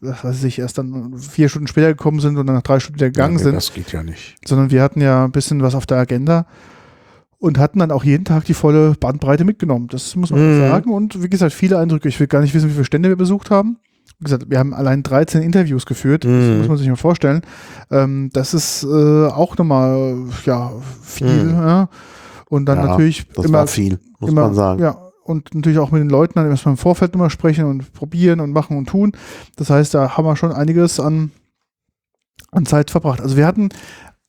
was weiß ich, erst dann vier Stunden später gekommen sind und dann nach drei Stunden wieder gegangen ja, nee, sind. Das geht ja nicht. Sondern wir hatten ja ein bisschen was auf der Agenda und hatten dann auch jeden Tag die volle Bandbreite mitgenommen. Das muss man mhm. sagen. Und wie gesagt, viele Eindrücke. Ich will gar nicht wissen, wie viele Stände wir besucht haben. Wie gesagt, wir haben allein 13 Interviews geführt. Mhm. Das muss man sich mal vorstellen. Ähm, das ist äh, auch nochmal ja, viel. Mhm. Ja. Und dann ja, natürlich das immer, war viel, muss immer, man sagen. Ja, und natürlich auch mit den Leuten dann erstmal im Vorfeld immer sprechen und probieren und machen und tun. Das heißt, da haben wir schon einiges an, an Zeit verbracht. Also wir hatten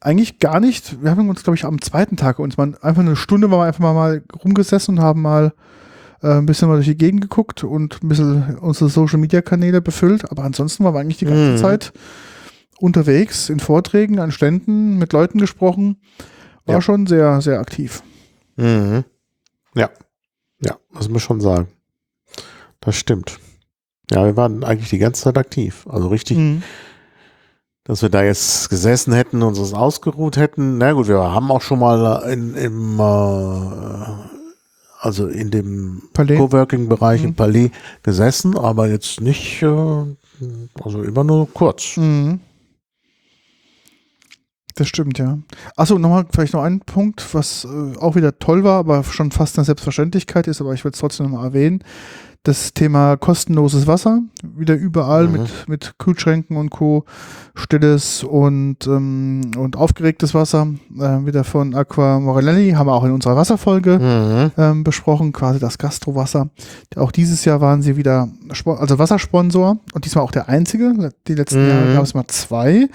eigentlich gar nicht. Wir haben uns, glaube ich, am zweiten Tag uns mal einfach eine Stunde waren wir einfach mal, mal rumgesessen und haben mal äh, ein bisschen mal durch die Gegend geguckt und ein bisschen unsere Social Media Kanäle befüllt. Aber ansonsten waren wir eigentlich die ganze mhm. Zeit unterwegs in Vorträgen, an Ständen, mit Leuten gesprochen. War ja. schon sehr, sehr aktiv. Mhm. Ja. Ja, muss man schon sagen. Das stimmt. Ja, wir waren eigentlich die ganze Zeit aktiv. Also richtig. Mhm dass wir da jetzt gesessen hätten und uns ausgeruht hätten. Na gut, wir haben auch schon mal in, im, äh, also in dem Coworking-Bereich mhm. im Palais gesessen, aber jetzt nicht, äh, also immer nur kurz. Mhm. Das stimmt, ja. Achso, nochmal vielleicht noch ein Punkt, was äh, auch wieder toll war, aber schon fast eine Selbstverständlichkeit ist, aber ich will es trotzdem nochmal erwähnen das Thema kostenloses Wasser, wieder überall mhm. mit, mit Kühlschränken und Co. Stilles und, ähm, und aufgeregtes Wasser, äh, wieder von Aqua Morelli, haben wir auch in unserer Wasserfolge mhm. ähm, besprochen, quasi das Gastrowasser. Auch dieses Jahr waren sie wieder, also Wassersponsor und diesmal auch der einzige. Die letzten mhm. Jahre gab es mal zwei.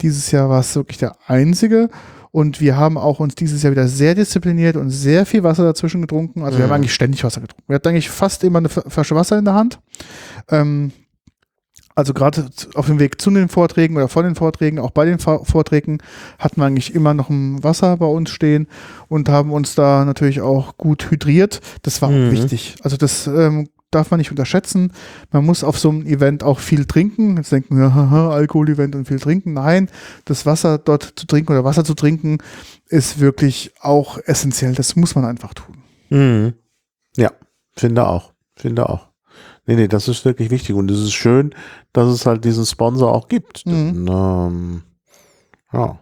Dieses Jahr war es wirklich der einzige. Und wir haben auch uns dieses Jahr wieder sehr diszipliniert und sehr viel Wasser dazwischen getrunken. Also wir haben mhm. eigentlich ständig Wasser getrunken. Wir hatten eigentlich fast immer eine Flasche Wasser in der Hand. Ähm, also gerade auf dem Weg zu den Vorträgen oder von den Vorträgen, auch bei den Vorträgen, hatten wir eigentlich immer noch ein Wasser bei uns stehen und haben uns da natürlich auch gut hydriert. Das war mhm. auch wichtig. Also das ähm, darf man nicht unterschätzen. Man muss auf so einem Event auch viel trinken. Jetzt denken wir, haha, Alkohol-Event und viel trinken. Nein, das Wasser dort zu trinken oder Wasser zu trinken ist wirklich auch essentiell. Das muss man einfach tun. Mhm. Ja, finde auch. Finde auch. Nee, nee, das ist wirklich wichtig und es ist schön, dass es halt diesen Sponsor auch gibt. Mhm. Denn, ähm, ja.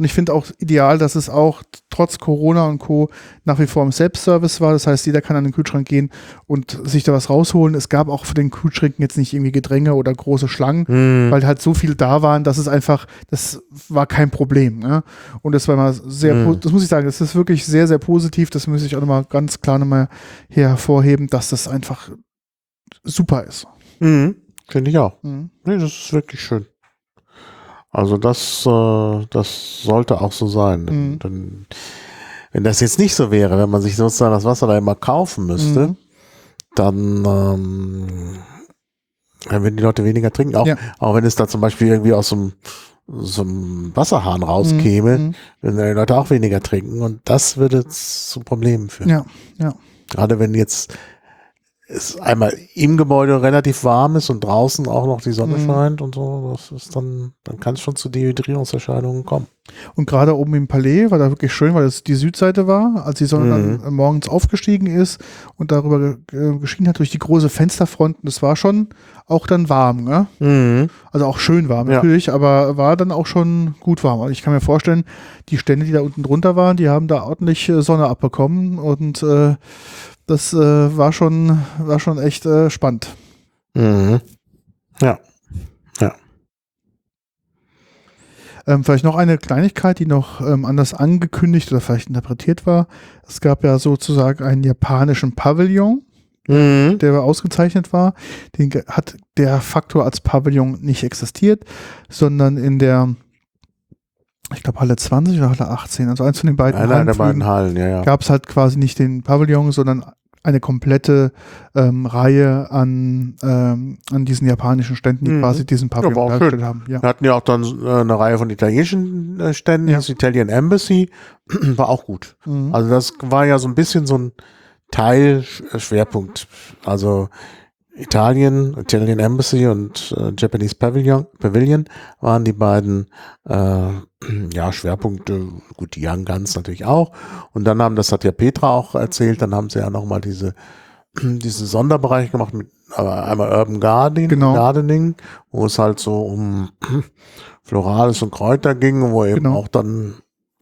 Und ich finde auch ideal, dass es auch trotz Corona und Co. nach wie vor im Selbstservice war. Das heißt, jeder kann an den Kühlschrank gehen und sich da was rausholen. Es gab auch für den Kühlschränken jetzt nicht irgendwie Gedränge oder große Schlangen, mhm. weil halt so viel da waren, dass es einfach, das war kein Problem. Ne? Und das war mal sehr, mhm. das muss ich sagen, das ist wirklich sehr, sehr positiv. Das muss ich auch nochmal ganz klar nochmal hier hervorheben, dass das einfach super ist. Mhm. Finde ich auch. Mhm. Nee, das ist wirklich schön. Also das, äh, das sollte auch so sein. Mhm. Denn, wenn das jetzt nicht so wäre, wenn man sich sozusagen das Wasser da immer kaufen müsste, mhm. dann, ähm, dann würden die Leute weniger trinken. Auch, ja. auch wenn es da zum Beispiel irgendwie aus so so einem Wasserhahn rauskäme, mhm. würden die Leute auch weniger trinken. Und das würde zu Problemen führen. Ja, ja. Gerade wenn jetzt es einmal im Gebäude relativ warm ist und draußen auch noch die Sonne mhm. scheint und so, das ist dann, dann kann es schon zu Dehydrierungserscheinungen kommen. Und gerade oben im Palais war da wirklich schön, weil es die Südseite war, als die Sonne mhm. dann morgens aufgestiegen ist und darüber geschienen hat durch die große Fensterfronten. Das war schon auch dann warm, ne? Mhm. Also auch schön warm natürlich, ja. aber war dann auch schon gut warm. Also ich kann mir vorstellen, die Stände, die da unten drunter waren, die haben da ordentlich äh, Sonne abbekommen und äh, das äh, war schon, war schon echt äh, spannend. Mhm. Ja. Ja. Ähm, vielleicht noch eine Kleinigkeit, die noch ähm, anders angekündigt oder vielleicht interpretiert war. Es gab ja sozusagen einen japanischen Pavillon, mhm. der ausgezeichnet war. Den hat der Faktor als Pavillon nicht existiert, sondern in der ich glaube Halle 20 oder Halle 18, also eins von den beiden Einer der beiden Hallen, ja, ja. Gab es halt quasi nicht den Pavillon, sondern eine komplette ähm, Reihe an, ähm, an diesen japanischen Ständen, die mhm. quasi diesen Pavillon ja, dargestellt haben. Ja. Wir hatten ja auch dann äh, eine Reihe von italienischen äh, Ständen, ja. das Italian Embassy, war auch gut. Mhm. Also das war ja so ein bisschen so ein Teilschwerpunkt. Also Italien, Italian Embassy und äh, Japanese Pavilion, Pavilion waren die beiden äh, ja, Schwerpunkte. Gut, die Young Guns natürlich auch. Und dann haben, das hat ja Petra auch erzählt, dann haben sie ja nochmal diese, diese Sonderbereiche gemacht mit äh, einmal Urban Gardening, genau. Gardening, wo es halt so um Florales und Kräuter ging, wo eben genau. auch dann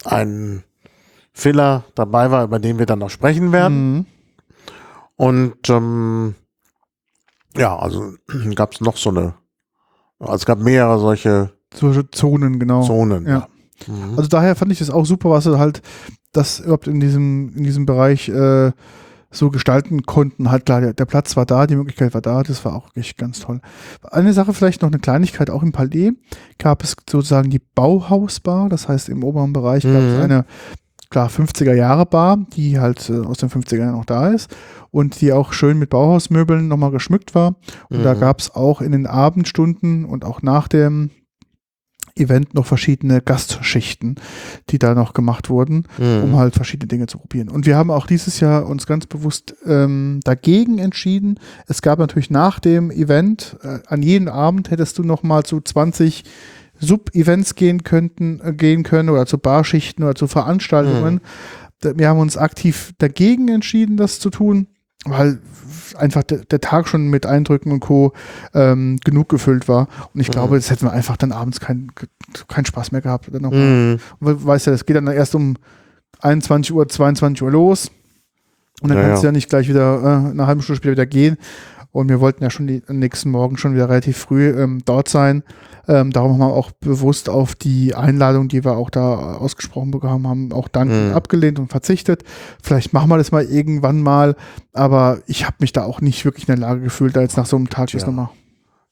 ein Filler dabei war, über den wir dann noch sprechen werden. Mhm. Und ähm, ja, also gab es noch so eine, also es gab mehrere solche Zonen, genau. Zonen, ja. ja. Mhm. Also daher fand ich das auch super, was sie halt das überhaupt in diesem, in diesem Bereich äh, so gestalten konnten. Halt klar, der, der, Platz war da, die Möglichkeit war da, das war auch wirklich ganz toll. Eine Sache vielleicht noch eine Kleinigkeit, auch im Palais gab es sozusagen die Bauhausbar, das heißt im oberen Bereich mhm. gab es mhm. eine klar 50er Jahre Bar, die halt äh, aus den 50er Jahren noch da ist und die auch schön mit Bauhausmöbeln nochmal geschmückt war. Und mhm. da gab es auch in den Abendstunden und auch nach dem Event noch verschiedene Gastschichten, die da noch gemacht wurden, mhm. um halt verschiedene Dinge zu probieren. Und wir haben auch dieses Jahr uns ganz bewusst ähm, dagegen entschieden. Es gab natürlich nach dem Event, äh, an jedem Abend hättest du noch mal zu 20 Sub-Events gehen könnten, äh, gehen können oder zu Barschichten oder zu Veranstaltungen. Mhm. Wir haben uns aktiv dagegen entschieden, das zu tun, weil einfach der, der Tag schon mit Eindrücken und Co. Ähm, genug gefüllt war. Und ich mhm. glaube, das hätten wir einfach dann abends keinen kein Spaß mehr gehabt. Dann mhm. Weißt ja, das geht dann erst um 21 Uhr, 22 Uhr los. Und dann ja, kannst du ja nicht gleich wieder äh, eine halbe Stunde später wieder gehen. Und wir wollten ja schon die, am nächsten Morgen schon wieder relativ früh ähm, dort sein. Ähm, darum haben wir auch bewusst auf die Einladung, die wir auch da ausgesprochen bekommen haben, auch dankend mhm. abgelehnt und verzichtet. Vielleicht machen wir das mal irgendwann mal, aber ich habe mich da auch nicht wirklich in der Lage gefühlt, da jetzt nach so einem Tag ja. das nochmal.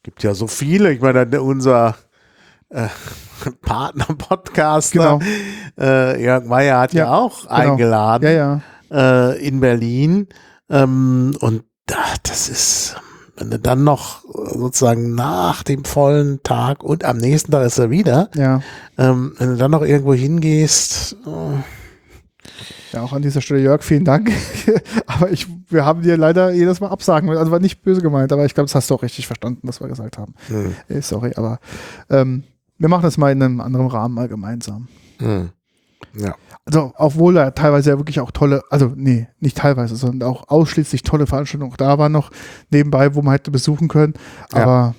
Gibt ja so viele. Ich meine, unser äh, Partner-Podcast, genau. äh, Jörg Meyer hat ja, ja auch genau. eingeladen ja, äh, in Berlin. Ähm, und das ist wenn du dann noch sozusagen nach dem vollen Tag und am nächsten Tag ist er wieder, ja. ähm, wenn du dann noch irgendwo hingehst. Äh ja, auch an dieser Stelle, Jörg, vielen Dank. aber ich, wir haben dir leider jedes Mal absagen Also war nicht böse gemeint, aber ich glaube, das hast du auch richtig verstanden, was wir gesagt haben. Hm. Äh, sorry, aber ähm, wir machen das mal in einem anderen Rahmen mal gemeinsam. Hm. Ja. Also, obwohl da teilweise ja wirklich auch tolle, also nee, nicht teilweise, sondern auch ausschließlich tolle Veranstaltungen auch da waren noch nebenbei, wo man hätte besuchen können. Aber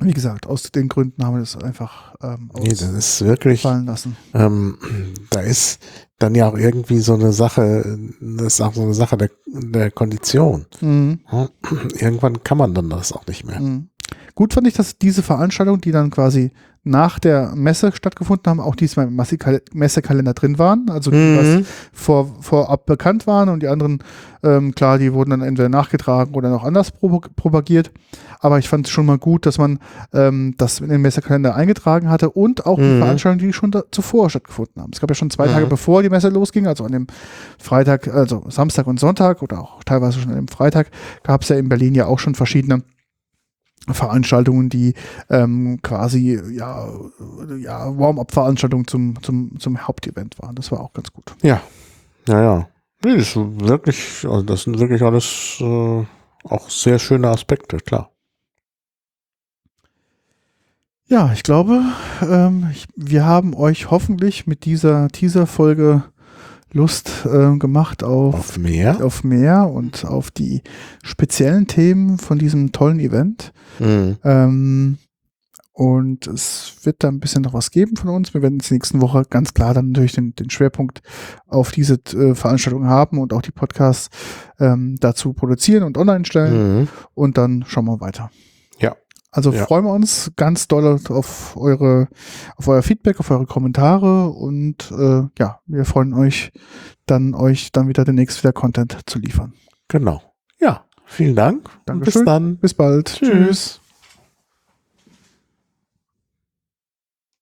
ja. wie gesagt, aus den Gründen haben wir das einfach ähm, nee, das ist wirklich, fallen lassen. Ähm, da ist dann ja auch irgendwie so eine Sache, das ist auch so eine Sache der, der Kondition. Mhm. Irgendwann kann man dann das auch nicht mehr. Mhm. Gut fand ich, dass diese Veranstaltung, die dann quasi nach der Messe stattgefunden haben, auch diesmal im Messekalender drin waren, also die mhm. was vor, vorab bekannt waren und die anderen, ähm, klar, die wurden dann entweder nachgetragen oder noch anders propagiert. Aber ich fand es schon mal gut, dass man ähm, das in den Messekalender eingetragen hatte und auch mhm. die Veranstaltungen, die schon da, zuvor stattgefunden haben. Es gab ja schon zwei mhm. Tage bevor die Messe losging, also an dem Freitag, also Samstag und Sonntag oder auch teilweise schon an dem Freitag, gab es ja in Berlin ja auch schon verschiedene Veranstaltungen, die ähm, quasi ja, ja Warm-up-Veranstaltungen zum, zum, zum Hauptevent waren. Das war auch ganz gut. Ja, ja, ja. Nee, das ist wirklich, also das sind wirklich alles äh, auch sehr schöne Aspekte, klar. Ja, ich glaube, ähm, ich, wir haben euch hoffentlich mit dieser Teaser-Folge Lust äh, gemacht auf, auf mehr. auf mehr und auf die speziellen Themen von diesem tollen Event. Mhm. Ähm, und es wird da ein bisschen noch was geben von uns. Wir werden jetzt nächsten Woche ganz klar dann natürlich den, den Schwerpunkt auf diese äh, Veranstaltung haben und auch die Podcasts ähm, dazu produzieren und online stellen. Mhm. Und dann schauen wir weiter. Also ja. freuen wir uns ganz doll auf eure, auf euer Feedback, auf eure Kommentare und äh, ja, wir freuen euch dann, euch dann wieder demnächst wieder Content zu liefern. Genau. Ja, vielen Dank. Dankeschön. Bis dann. Bis bald. Tschüss. Tschüss.